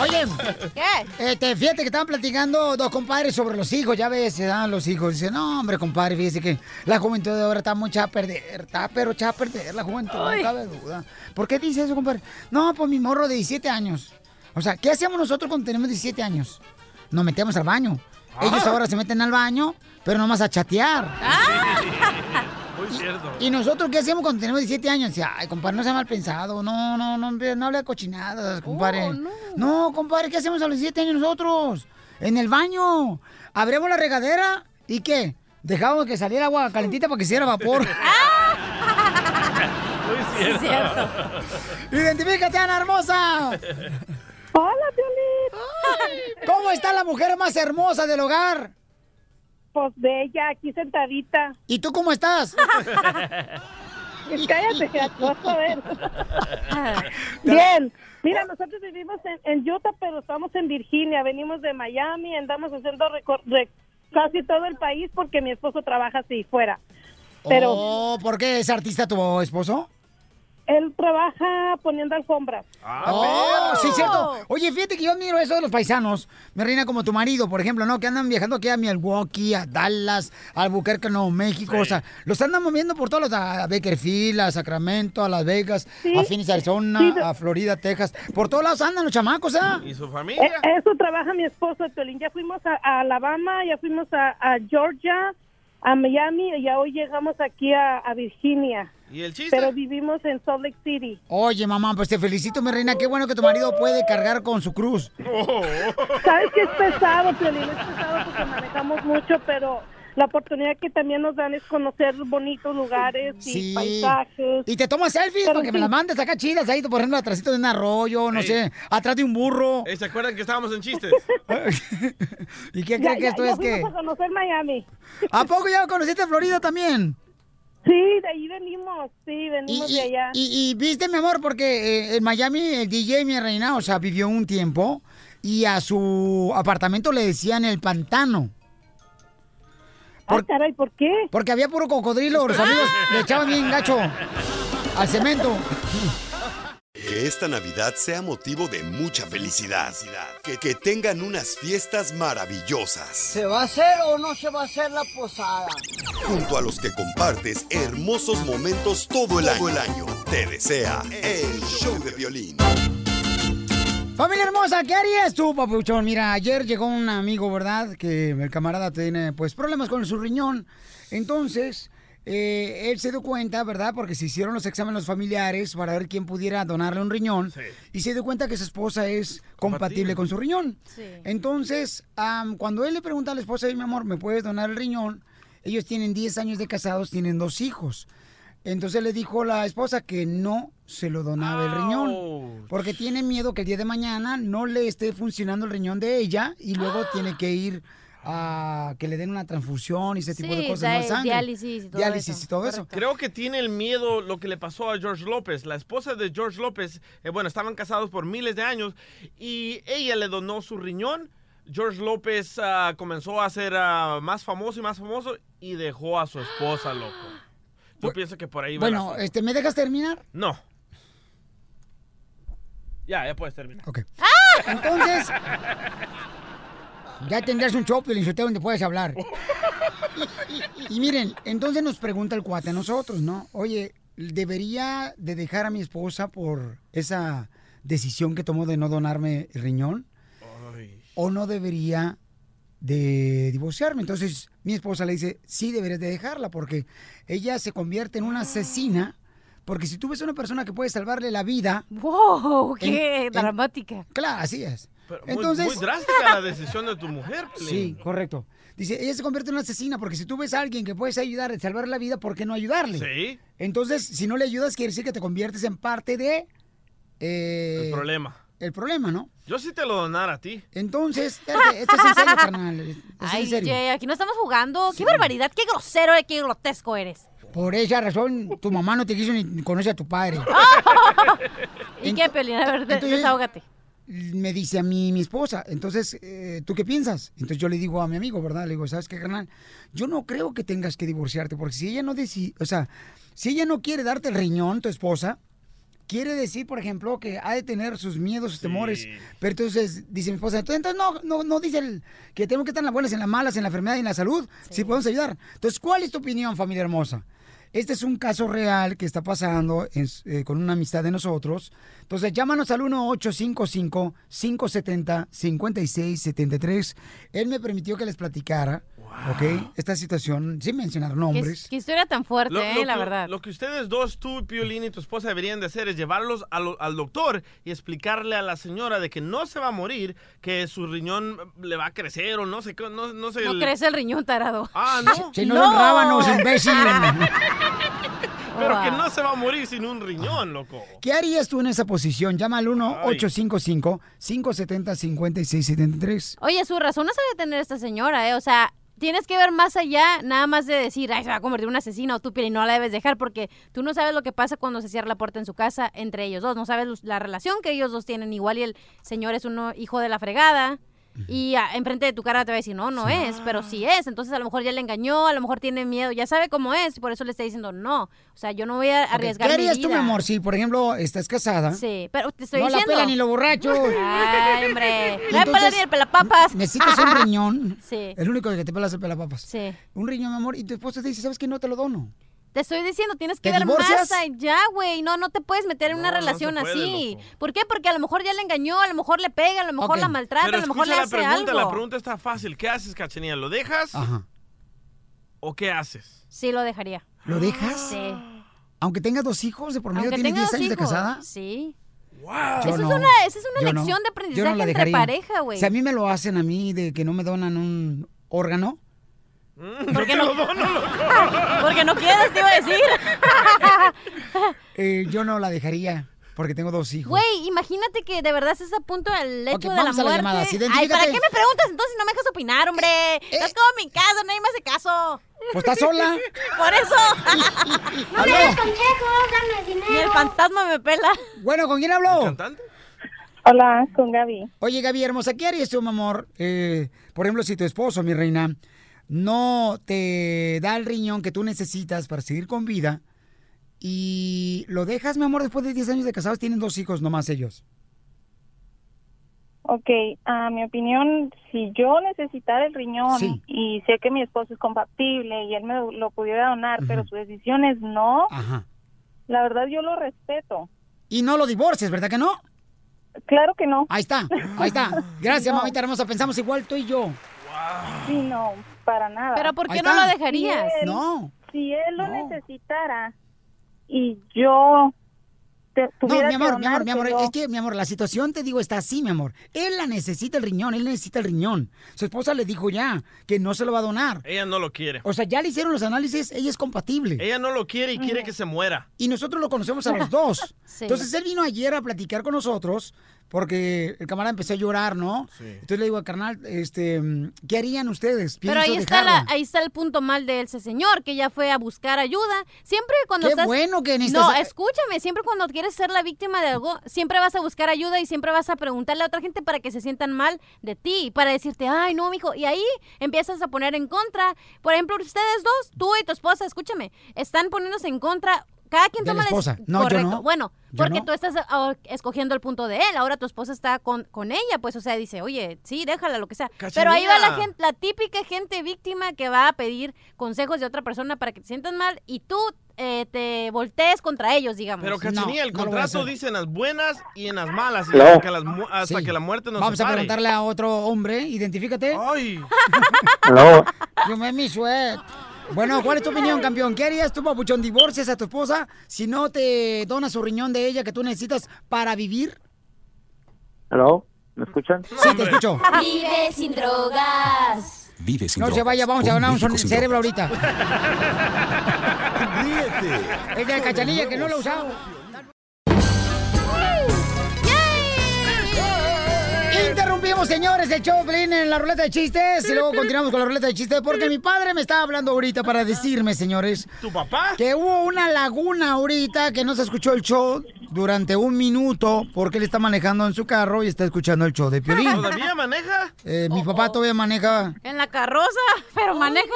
Oye, ¿qué? Este, fíjate que estaban platicando dos compadres sobre los hijos, ya ves, se dan los hijos. Dicen, no, hombre, compadre, fíjese que la juventud de ahora está muy echada a perder, está pero echada a perder la juventud, no cabe duda. ¿Por qué dice eso, compadre? No, pues mi morro de 17 años. O sea, ¿qué hacemos nosotros cuando tenemos 17 años? Nos metemos al baño. Ellos Ah. ahora se meten al baño, pero nomás a chatear. Muy cierto. ¿Y nosotros qué hacemos cuando tenemos 17 años? Dice, ay, compadre, no sea mal pensado. No, no, no, no hable de cochinadas, compadre. Oh, no. no. compadre, ¿qué hacemos a los 17 años nosotros? En el baño. Abrimos la regadera y ¿qué? Dejamos que saliera agua calentita para que hiciera vapor. [laughs] Muy cierto. ¡Identifícate, Ana Hermosa! Hola, Piolín. ¿Cómo está la mujer más hermosa del hogar? Pues bella, aquí sentadita. ¿Y tú cómo estás? [laughs] Cállate, vas a ver. [laughs] Bien. Mira, nosotros vivimos en, en Utah, pero estamos en Virginia. Venimos de Miami, andamos haciendo casi todo el país porque mi esposo trabaja así fuera. Pero Oh, ¿Por qué es artista tu esposo? Él trabaja poniendo alfombras. Oh, sí, cierto. Oye, fíjate que yo admiro eso de los paisanos. Mi reina, como tu marido, por ejemplo, ¿no? Que andan viajando aquí a Milwaukee, a Dallas, a Albuquerque, Nuevo México. O sea, los andan moviendo por todos los... A Bakerfield, a Sacramento, a Las Vegas, a Phoenix, Arizona, Sí, a Florida, Texas. Por todos lados andan los chamacos, ¿ah? ¿Y su Eh, familia? Eso trabaja mi esposo, Piolín. Ya fuimos a, a Alabama, ya fuimos a, a Georgia, a Miami y ya hoy llegamos aquí a, a Virginia. ¿Y el chiste? Pero vivimos en Salt Lake City. Oye, mamá, pues te felicito, mi reina. Qué bueno que tu marido puede cargar con su cruz. [laughs] Sabes que es pesado, Piolín, es pesado porque manejamos mucho, pero la oportunidad que también nos dan es conocer bonitos lugares y paisajes. Y te tomas selfies Pero para que me las mandes acá chidas ahí, por ejemplo, atrásito de un arroyo, no Ey. sé, atrás de un burro. Eh, ¿Se acuerdan que estábamos en chistes? [laughs] ¿Y qué Ya- cree que esto ya es que? a conocer Miami. ¿A poco ya conociste Florida también? Sí, de ahí venimos, sí, Y, venimos y- de allá. y- y viste, mi amor, porque eh, en Miami el DJ, mi reina, o sea, vivió un tiempo y a su apartamento le decían el pantano. Ah, caray, ¿por qué? Porque había puro cocodrilo, los [laughs] amigos le echaban bien gacho al cemento. Que esta Navidad sea motivo de mucha felicidad. Que, que tengan unas fiestas maravillosas. ¿Se va a hacer o no se va a hacer la posada? Junto a los que compartes hermosos momentos todo el año. el año. Te desea el show de violín. Familia hermosa, ¿qué harías tú, papuchón? Mira, ayer llegó un amigo, ¿verdad? Que el camarada tiene, pues, problemas con su riñón. Entonces, eh, él se dio cuenta, ¿verdad? Porque se hicieron los exámenes familiares para ver quién pudiera donarle un riñón. Y se dio cuenta que su esposa es compatible con su riñón. Entonces, cuando él le pregunta a la esposa, "Oye, mi amor, ¿me puedes donar el riñón? Ellos tienen 10 años de casados, tienen dos hijos. Entonces le dijo la esposa que no se lo donaba el riñón. Porque tiene miedo que el día de mañana no le esté funcionando el riñón de ella y luego tiene que ir a que le den una transfusión y ese tipo de cosas, más di- sangre. diálisis y todo Diálisis eso. y todo eso. Creo que tiene el miedo lo que le pasó a George López. La esposa de George López, eh, bueno, estaban casados por miles de años y ella le donó su riñón. George López ah, comenzó a ser ah, más famoso y más famoso y dejó a su esposa, loco. Yo pienso que por ahí va Bueno, este, ¿me dejas terminar? No. Ya, ya puedes terminar. Ok. Entonces, ya tendrás un show, Pelinsoteo, donde puedes hablar. [laughs] Y miren, entonces nos pregunta el cuate a nosotros, ¿no? Oye, ¿debería de dejar a mi esposa por esa decisión que tomó de no donarme el riñón? ¿O no debería de divorciarme? Entonces mi esposa le dice, sí deberías de dejarla porque ella se convierte en una asesina. Porque si tú ves a una persona que puede salvarle la vida... ¡Wow! ¡Qué en- en- dramática! Claro, así es. Pero muy- Entonces, muy, drástica la decisión de tu mujer. Sí, correcto. Dice, ella se convierte en una asesina porque si tú ves a alguien que puedes ayudar a salvar la vida, ¿por qué no ayudarle? Sí. Entonces, si no le ayudas, quiere decir que te conviertes en parte de... eh, El problema. El problema, ¿no? Yo sí te lo donara a ti. Entonces, esto es en serio, [laughs] carnal. Es Ay, en serio. DJ, aquí no estamos jugando. ¡Qué barbaridad! ¡Qué grosero y qué grotesco eres! Por esa razón, tu mamá no te quiso ni conocer a tu padre. [laughs] [laughs] ¿Y qué, Pelín? A ver, de- Entonces, desahógate. me dice a mí mi esposa, entonces, eh, ¿tú qué piensas? Entonces yo le digo a mi amigo, ¿verdad? Le digo, ¿sabes qué, carnal? Yo no creo que tengas que divorciarte, porque si ella no decide, o sea, si ella no quiere darte el riñón, tu esposa, quiere decir, por ejemplo, que ha de tener sus miedos, sus temores. Pero entonces, dice mi esposa, entonces no, no, no dice el, que tenemos que estar en las buenas, en las malas, en la enfermedad y en la salud, si podemos ayudar. Entonces, ¿cuál es tu opinión, familia hermosa? Este es un caso real que está pasando en- eh, con una amistad de nosotros. Entonces, llámanos al 1-855-570-5673. Él me permitió que les platicara, ¿ok? Esta situación, sin mencionar ¿Qué, nombres. qué historia tan fuerte, Lo, eh, lo la que, verdad. lo que ustedes dos, tú, Piolín y tu esposa deberían de hacer es llevarlos al, al doctor y explicarle a la señora de que no se va a morir, que su riñón le va a crecer o no sé qué, no, no sé. No el- crece el riñón tarado. Ah, ¿no? [laughs] Si no son rábanos, imbécil. [laughs] Pero que no se va a morir sin un riñón, loco. ¿Qué harías tú en esa posición? Llama al 1-855-570-5673. Oye, su razón no sabe tener esta señora, ¿eh? O sea, tienes que ver más allá, nada más de decir, ay, se va a convertir en una asesina o tú, y no la debes dejar, porque tú no sabes lo que pasa cuando se cierra la puerta en su casa entre ellos dos. No sabes la relación que ellos dos tienen. Igual y el señor es un hijo de la fregada. Y ah, enfrente de tu cara te va a decir, no, no es, pero sí es. Entonces a lo mejor ya le engañó, a lo mejor tiene miedo, ya sabe cómo es, por eso le está diciendo no. O sea, yo no voy a arriesgar ¿Qué mi harías tú, mi amor, si, por ejemplo, estás casada? Sí, pero te estoy no diciendo. la pelan ni los borrachos. Ay, hombre. [laughs] No me Entonces, pelan ni el pelapapas. Necesitas un riñón. [laughs] Sí. El único que te pelas es el pelapapas. Sí. Un riñón, mi amor, y tu esposa te dice, ¿sabes qué? No te lo dono. Te estoy diciendo, tienes que ¿Te ver divorcias? más allá, güey. No, no te puedes meter en una no relación puede, así. ¿Por qué? Porque a lo mejor ya le engañó, a lo mejor le pega, a lo mejor la maltrata, Pero a lo mejor le escucha hace la pregunta, algo. la pregunta está fácil. ¿Qué haces, Cachanilla? ¿Lo dejas? Ajá. ¿O qué haces? Sí, lo dejaría. ¿Lo dejas? Sí. Aunque tenga dos hijos de por medio, Aunque tiene tenga 10 dos años de casada. Sí. Yo Eso no. es una, esa es una lección de Yo aprendizaje no la entre pareja, güey. Si a mí me lo hacen a mí de que no me donan un órgano, Porque no, [laughs] porque no quieres, te iba a decir. [laughs] Eh, yo no la dejaría porque tengo dos hijos. Güey, imagínate que de verdad estás a punto del lecho Ok, de la la muerte. llamada, sí, Ay, ¿para qué me preguntas entonces si no me dejas opinar, hombre? Eh, Estás como en mi casa, nadie me hace caso. Pues estás sola. [laughs] Por eso. No me des consejos, dame dinero. Ni el fantasma me pela. Bueno, ¿con quién habló? Hola, con Gaby. Oye, Gaby, hermosa, ¿qué harías tú, mi amor? Eh, por ejemplo, si tu esposo, mi reina, no te da el riñón que tú necesitas para seguir con vida y lo dejas, mi amor, después de 10 años de casados, tienen dos hijos nomás ellos. Ok, a mi opinión, si yo necesitara el riñón Sí. y sé que mi esposo es compatible y él me lo pudiera donar, pero su decisión es no, Ajá. la verdad yo lo respeto. Y no lo divorcies, ¿verdad que no? Claro que no. Ahí está, ahí está. [laughs] Gracias, No. mamita hermosa. Pensamos igual tú y yo. Sí, no, para nada. ¿Pero por qué Ahí no está. lo dejarías? Si él- No. Si él lo necesitara y yo te, No, tuviera mi amor, que mi amor, mi amor, es que, mi amor, la situación, te digo, está así, mi amor. Él la necesita el riñón, él necesita el riñón. Su esposa le dijo ya que no se lo va a donar. Ella no lo quiere. O sea, ya le hicieron los análisis, ella es compatible. Ella no lo quiere y quiere que se muera. Y nosotros lo conocemos a los dos. [laughs] Sí. Entonces él vino ayer a platicar con nosotros porque el camarada empezó a llorar, ¿no? Entonces le digo, carnal, este, ¿qué harían ustedes? Pero ahí está, la, ahí está el punto mal de ese señor, que ya fue a buscar ayuda. Siempre cuando Qué estás... bueno que necesitas- No, escúchame, siempre cuando quieres ser la víctima de algo, siempre vas a buscar ayuda y siempre vas a preguntarle a otra gente para que se sientan mal de ti, para decirte, ay, no, mijo, y ahí empiezas a poner en contra. Por ejemplo, ustedes dos, tú y tu esposa, escúchame, están poniéndose en contra... Cada quien De la toma la esposa. dec- No, yo Correcto. no. Bueno, Yo porque no. tú estás ah, escogiendo el punto de él. Ahora tu esposa está con, con ella, pues, o sea, dice, oye, sí, déjala, lo que sea. Pero ahí va la gente, la típica gente víctima que va a pedir consejos de otra persona para que te sientas mal y tú eh, te voltees contra ellos, digamos. Pero Cachanilla, el no a contrato dice en las buenas y en las malas. y No. hasta, que las mu- hasta Sí. que la muerte nos Vamos a preguntarle a otro hombre, identifícate. Ay. Yo me mi sweat. Bueno, ¿cuál es tu opinión, campeón? ¿Qué harías tú, papuchón? ¿Divorcias a tu esposa si no te dona su riñón de ella que tú necesitas para vivir? Hello. ¿Me escuchan? Sí, te escucho. Vive sin drogas. Vive sin No se drogas. vaya, vamos a Pon ganar un cerebro drogas. ahorita. [laughs] Ríete Es de la cachanilla que no lo he Interrumpimos, señores, el show Pelín en la ruleta de chistes y luego continuamos con la ruleta de chistes porque mi padre me estaba hablando ahorita para decirme, señores, ¿Tu papá? que hubo una laguna ahorita que no se escuchó el show durante un minuto porque él está manejando en su carro y está escuchando el show de Piolín. ¿Todavía maneja? Eh, mi papá todavía maneja. En la carroza, [laughs] pero maneja.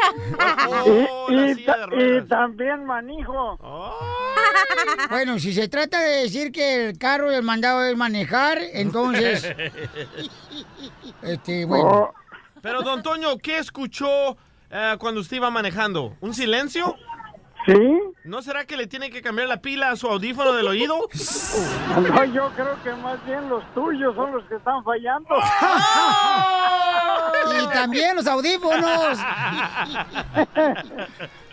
Oh, [laughs] y, ta- y también manijo. Bueno, si se trata de decir que el carro del mandado es manejar, entonces, [laughs] este, Oh. bueno. Pero, don Toño, ¿qué escuchó eh, cuando usted iba manejando? ¿Un silencio? ¿Sí? ¿No será que le tiene que cambiar la pila a su audífono del oído? [laughs] No, yo creo que más bien los tuyos son los que están fallando. Y también los audífonos. [laughs]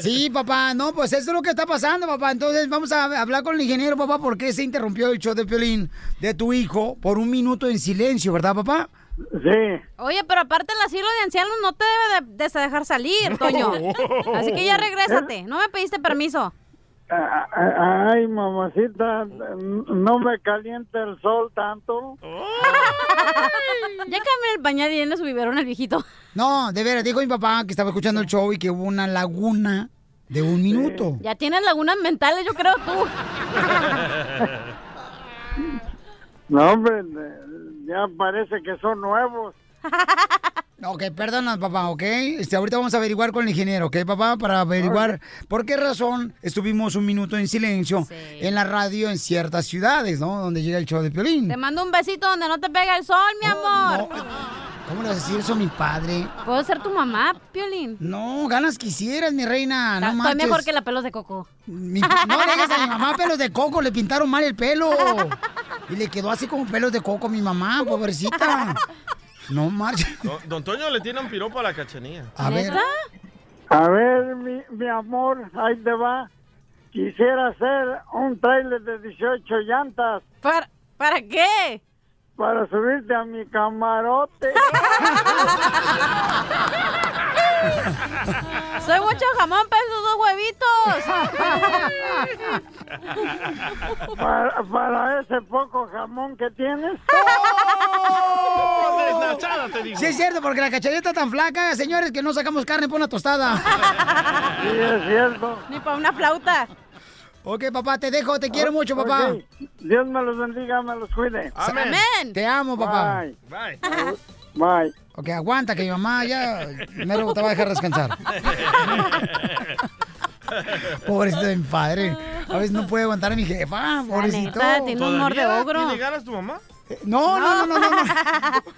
Sí, papá, no, pues eso es lo que está pasando, papá. Entonces vamos a hablar con el ingeniero, papá, por qué se interrumpió el show de Piolín de tu hijo por un minuto en silencio, ¿verdad, papá? Sí. Oye, pero aparte el asilo de ancianos no te debe de, de dejar salir, Toño. [laughs] Así que ya regrésate. No me pediste permiso. Ay, mamacita, no me calienta el sol tanto. Ya cambié el pañal y en su biberón al viejito. No, de veras, dijo mi papá que estaba escuchando el show y que hubo una laguna de un minuto. Ya tienes lagunas mentales, yo creo tú. No, hombre, ya parece que son nuevos. [laughs] Ok, perdona, papá, ¿ok? Este, ahorita vamos a averiguar con el ingeniero, ¿ok, papá? Para averiguar por qué razón estuvimos un minuto en silencio en la radio en ciertas ciudades, ¿no? Donde llega el show de Piolín. Te mando un besito donde no te pega el sol, mi amor. ¿Cómo le vas a decir eso a mi padre? ¿Puedo ser tu mamá, Piolín? No, ganas quisieras, mi reina, no Estoy manches. mejor que la pelos de coco. Mi- no le digas a mi mamá pelos de coco, le pintaron mal el pelo. Y le quedó así como pelos de coco a mi mamá, pobrecita. No marches. Don, don Toño le tiene un piropo a la cachanilla. A ver. A ver, mi, mi amor, ahí te va. Quisiera hacer un trailer de 18 llantas. ¿Para, ¿para qué? Para subirte a mi camarote. [laughs] Soy mucho jamón para esos dos huevitos. Para, para ese poco jamón que tienes. [laughs] ¡Oh! Te digo. Sí, es cierto, porque la cacharilla está tan flaca, señores, que no sacamos carne por una tostada. Sí, es cierto. Ni para una flauta. Ok, papá, te dejo, te quiero mucho, papá. Ok. Dios me los bendiga, me los cuide. Amén. Te amo, papá. Bye. Bye. Bye. Ok, aguanta que mi mamá ya mero te va a dejar descansar. [laughs] Pobrecito de mi padre. A veces no puede aguantar a mi jefa, pobrecito. neta, tiene un humor de ¿Todavía ogro. ¿Tiene ganas tu mamá? Eh, No, no, no, no, no. no.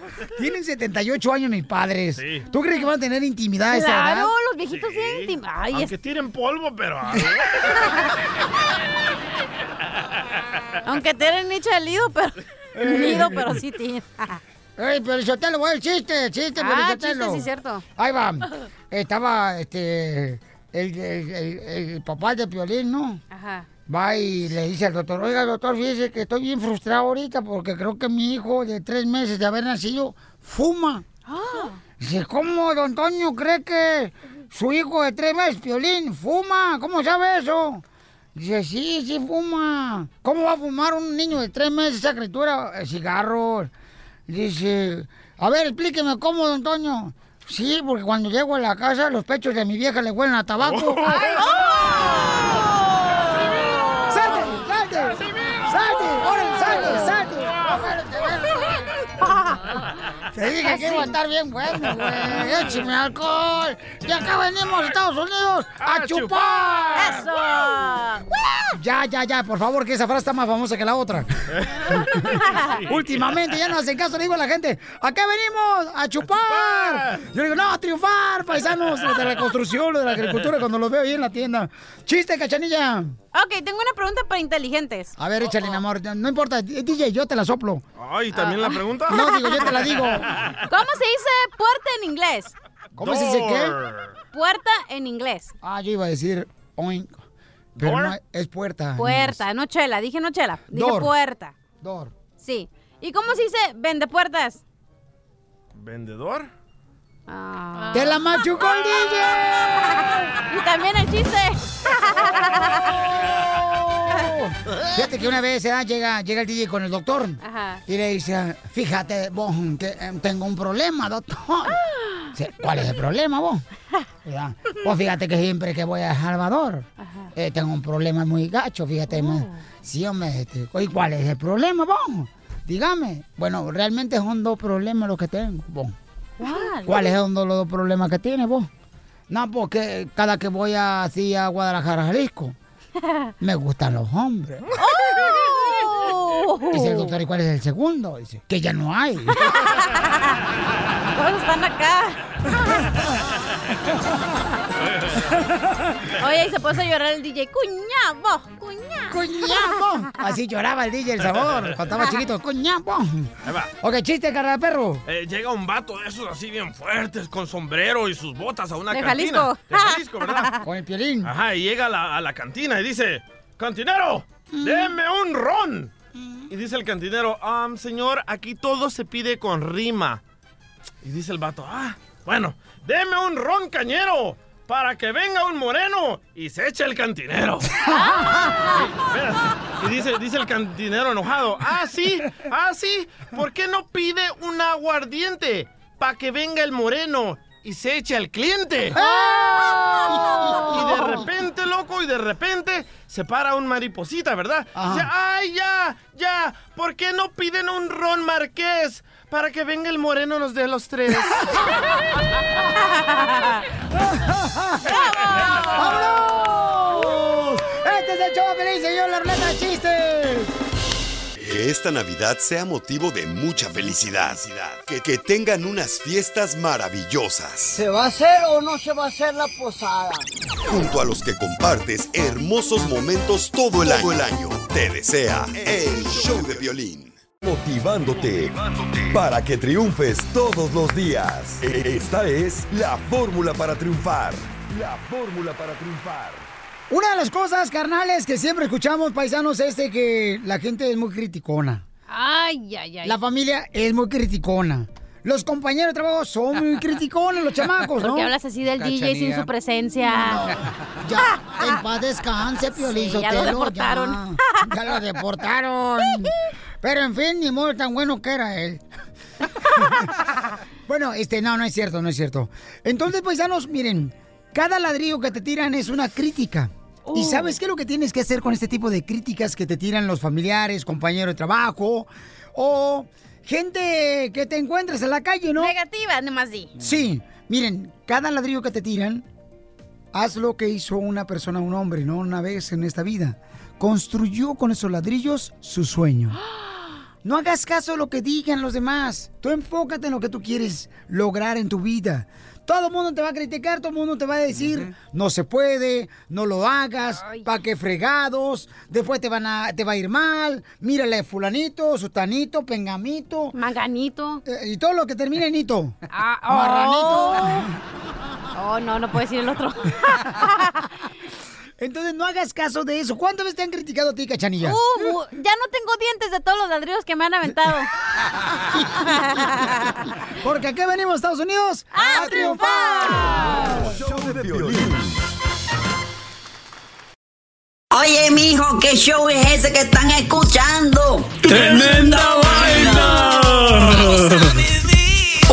[laughs] Tienen 78 años mis padres. Sí. ¿Tú crees que van a tener intimidad a esa edad? Claro, los viejitos tienen intim- Ay, Aunque es- tiren polvo, pero... aunque tienen nicho de nido, pero... [laughs] Nido, pero sí tienen. Ey, pero yo te lo voy el chiste, chiste, Ah, chiste, sí, cierto. Ahí va. [laughs] Estaba, este, el, el- el- el papá de Piolín, ¿no? Ajá. Va y le dice al doctor, oiga, doctor, fíjese que estoy bien frustrado ahorita porque creo que mi hijo de tres meses de haber nacido fuma. Dice, ¿cómo, don Toño, cree que su hijo de tres meses, Piolín, fuma? ¿Cómo sabe eso? Dice, sí, sí fuma. ¿Cómo va a fumar un niño de tres meses esa criatura? Eh, Cigarros. Dice, a ver, explíqueme cómo, Toño. Sí, porque cuando llego a la casa, los pechos de mi vieja le huelen a tabaco. [laughs] ¡Salte! Te dije que iba a estar bien bueno, güey. Écheme alcohol. Y acá venimos a Estados Unidos a, ¡A chupar. ¡Eso! Ya, ya, ya, por favor, que esa frase está más famosa que la otra. [laughs] Últimamente ya no hacen caso, le digo a la gente, ¿a qué venimos? ¡A chupar! Yo digo, no, a triunfar, paisanos, de la construcción, de la agricultura, cuando los veo ahí en la tienda. ¡Chiste, cachanilla! Ok, tengo una pregunta para inteligentes. A ver, échale, mi amor, no importa, DJ, yo te la soplo. Ay, ¿también la pregunta? No, digo, yo te la digo. [laughs] ¿Cómo se dice puerta en inglés? ¿Cómo se dice qué? Puerta en inglés. Ah, yo iba a decir oink, pero ¿Door? no, es puerta. Puerta, no chela. Dije no chela. Dije Door. puerta. Door. Sí. ¿Y cómo se dice vende puertas? ¿Vendedor? Ah. ¡Te la machucó el DJ! [laughs] Y también el chiste. Fíjate que una vez ¿eh? llega, llega el DJ con el doctor Ajá. y le dice, fíjate, vos, que eh, tengo un problema, doctor. Dice, ¿Cuál es el problema, vos? Ya. Fíjate que siempre que voy a Salvador, eh, tengo un problema muy gacho, fíjate. ma. Sí, hombre, este, ¿y cuál es el problema, vos? Dígame. Bueno, realmente son dos problemas los que tengo, vos. ¿Cuál? ¿Cuáles son los dos problemas que tiene vos? No, porque cada que voy así a Guadalajara, Jalisco, [laughs] me gustan los hombres. Oh. Dice el doctor, ¿y cuál es el segundo? Dice, que ya no hay. [laughs] Todos están acá. [laughs] [laughs] Oye, y se puso a llorar el DJ. ¡Cuñabo! ¡Cuñabo! ¡Cuñabo! Así lloraba el DJ El Sabor cuando estaba chiquito. ¡Cuñabo! Ahí va. Ok, chiste, cara de perro. Eh, llega un vato de esos así bien fuertes, con sombrero y sus botas a una De cantina. Jalisco. De Jalisco, ¿verdad? [laughs] Con el piolín. Ajá, y llega a la, a la cantina y dice, cantinero, deme un ron. Y dice el cantinero, "Am, señor, aquí todo se pide con rima. Y dice el vato, ah, bueno, deme un ron cañero para que venga un moreno y se eche el cantinero. [laughs] Y dice, dice el cantinero enojado, ah, sí, ah, sí, ¿por qué no pide un aguardiente para que venga el moreno y se eche al cliente? [laughs] Y de repente, loco, y de repente se para un mariposita, ¿verdad? Dice, ay, ya, ya, ¿por qué no piden un ron marqués para que venga el moreno nos dé los tres? [laughs] ¡Vámonos! Este es el show feliz, señor, la ruleta de chistes. Que esta Navidad sea motivo de mucha felicidad. Que, que tengan unas fiestas maravillosas. ¿Se va a hacer o no se va a hacer la posada? Junto a los que compartes hermosos momentos todo el año. Todo el año. Te desea el show de violín. Motivándote para que triunfes todos los días. Esta es la fórmula para triunfar. La fórmula para triunfar. Una de las cosas, carnales, que siempre escuchamos, paisanos, es de que la gente es muy criticona. Ay, ay, ay. La familia es muy criticona. los compañeros de trabajo son muy [laughs] criticones, los chamacos, ¿no? Porque hablas así del DJ sin su presencia. Ya, en paz descanse, Piolín [laughs] Sí, ya lo deportaron. Ya, ya lo deportaron. [laughs] Pero en fin, ni modo tan bueno que era él. [laughs] bueno, este, no, no es cierto, no es cierto. Entonces, paisanos, miren, cada ladrillo que te tiran es una crítica. ¿Y Uh. sabes qué es lo que tienes que hacer con este tipo de críticas que te tiran los familiares, compañeros de trabajo o gente que te encuentres en la calle, no? Negativa, nomás di. Sí, miren, cada ladrillo que te tiran, haz lo que hizo una persona, un hombre, ¿no? Una vez en esta vida. Construyó con esos ladrillos su sueño. [gasps] No hagas caso a lo que digan los demás. Tú enfócate en lo que tú quieres lograr en tu vida. Todo el mundo te va a criticar, todo el mundo te va a decir, no se puede, no lo hagas, pa' qué fregados, después te van a, te va a ir mal, mírale fulanito, sutanito, pengamito. Manganito. y todo lo que termine en hito. Ah, oh. Oh, no, no puedo decir el otro. [laughs] Entonces no hagas caso de eso. ¿Cuántas veces te han criticado a ti, cachanilla? Uh, ya no tengo dientes de todos los ladrillos que me han aventado. [laughs] Porque aquí venimos, Estados Unidos, ¡A triunfar! Show de. Oye, mijo, ¿qué show es ese que están escuchando? ¡Tremenda vaina!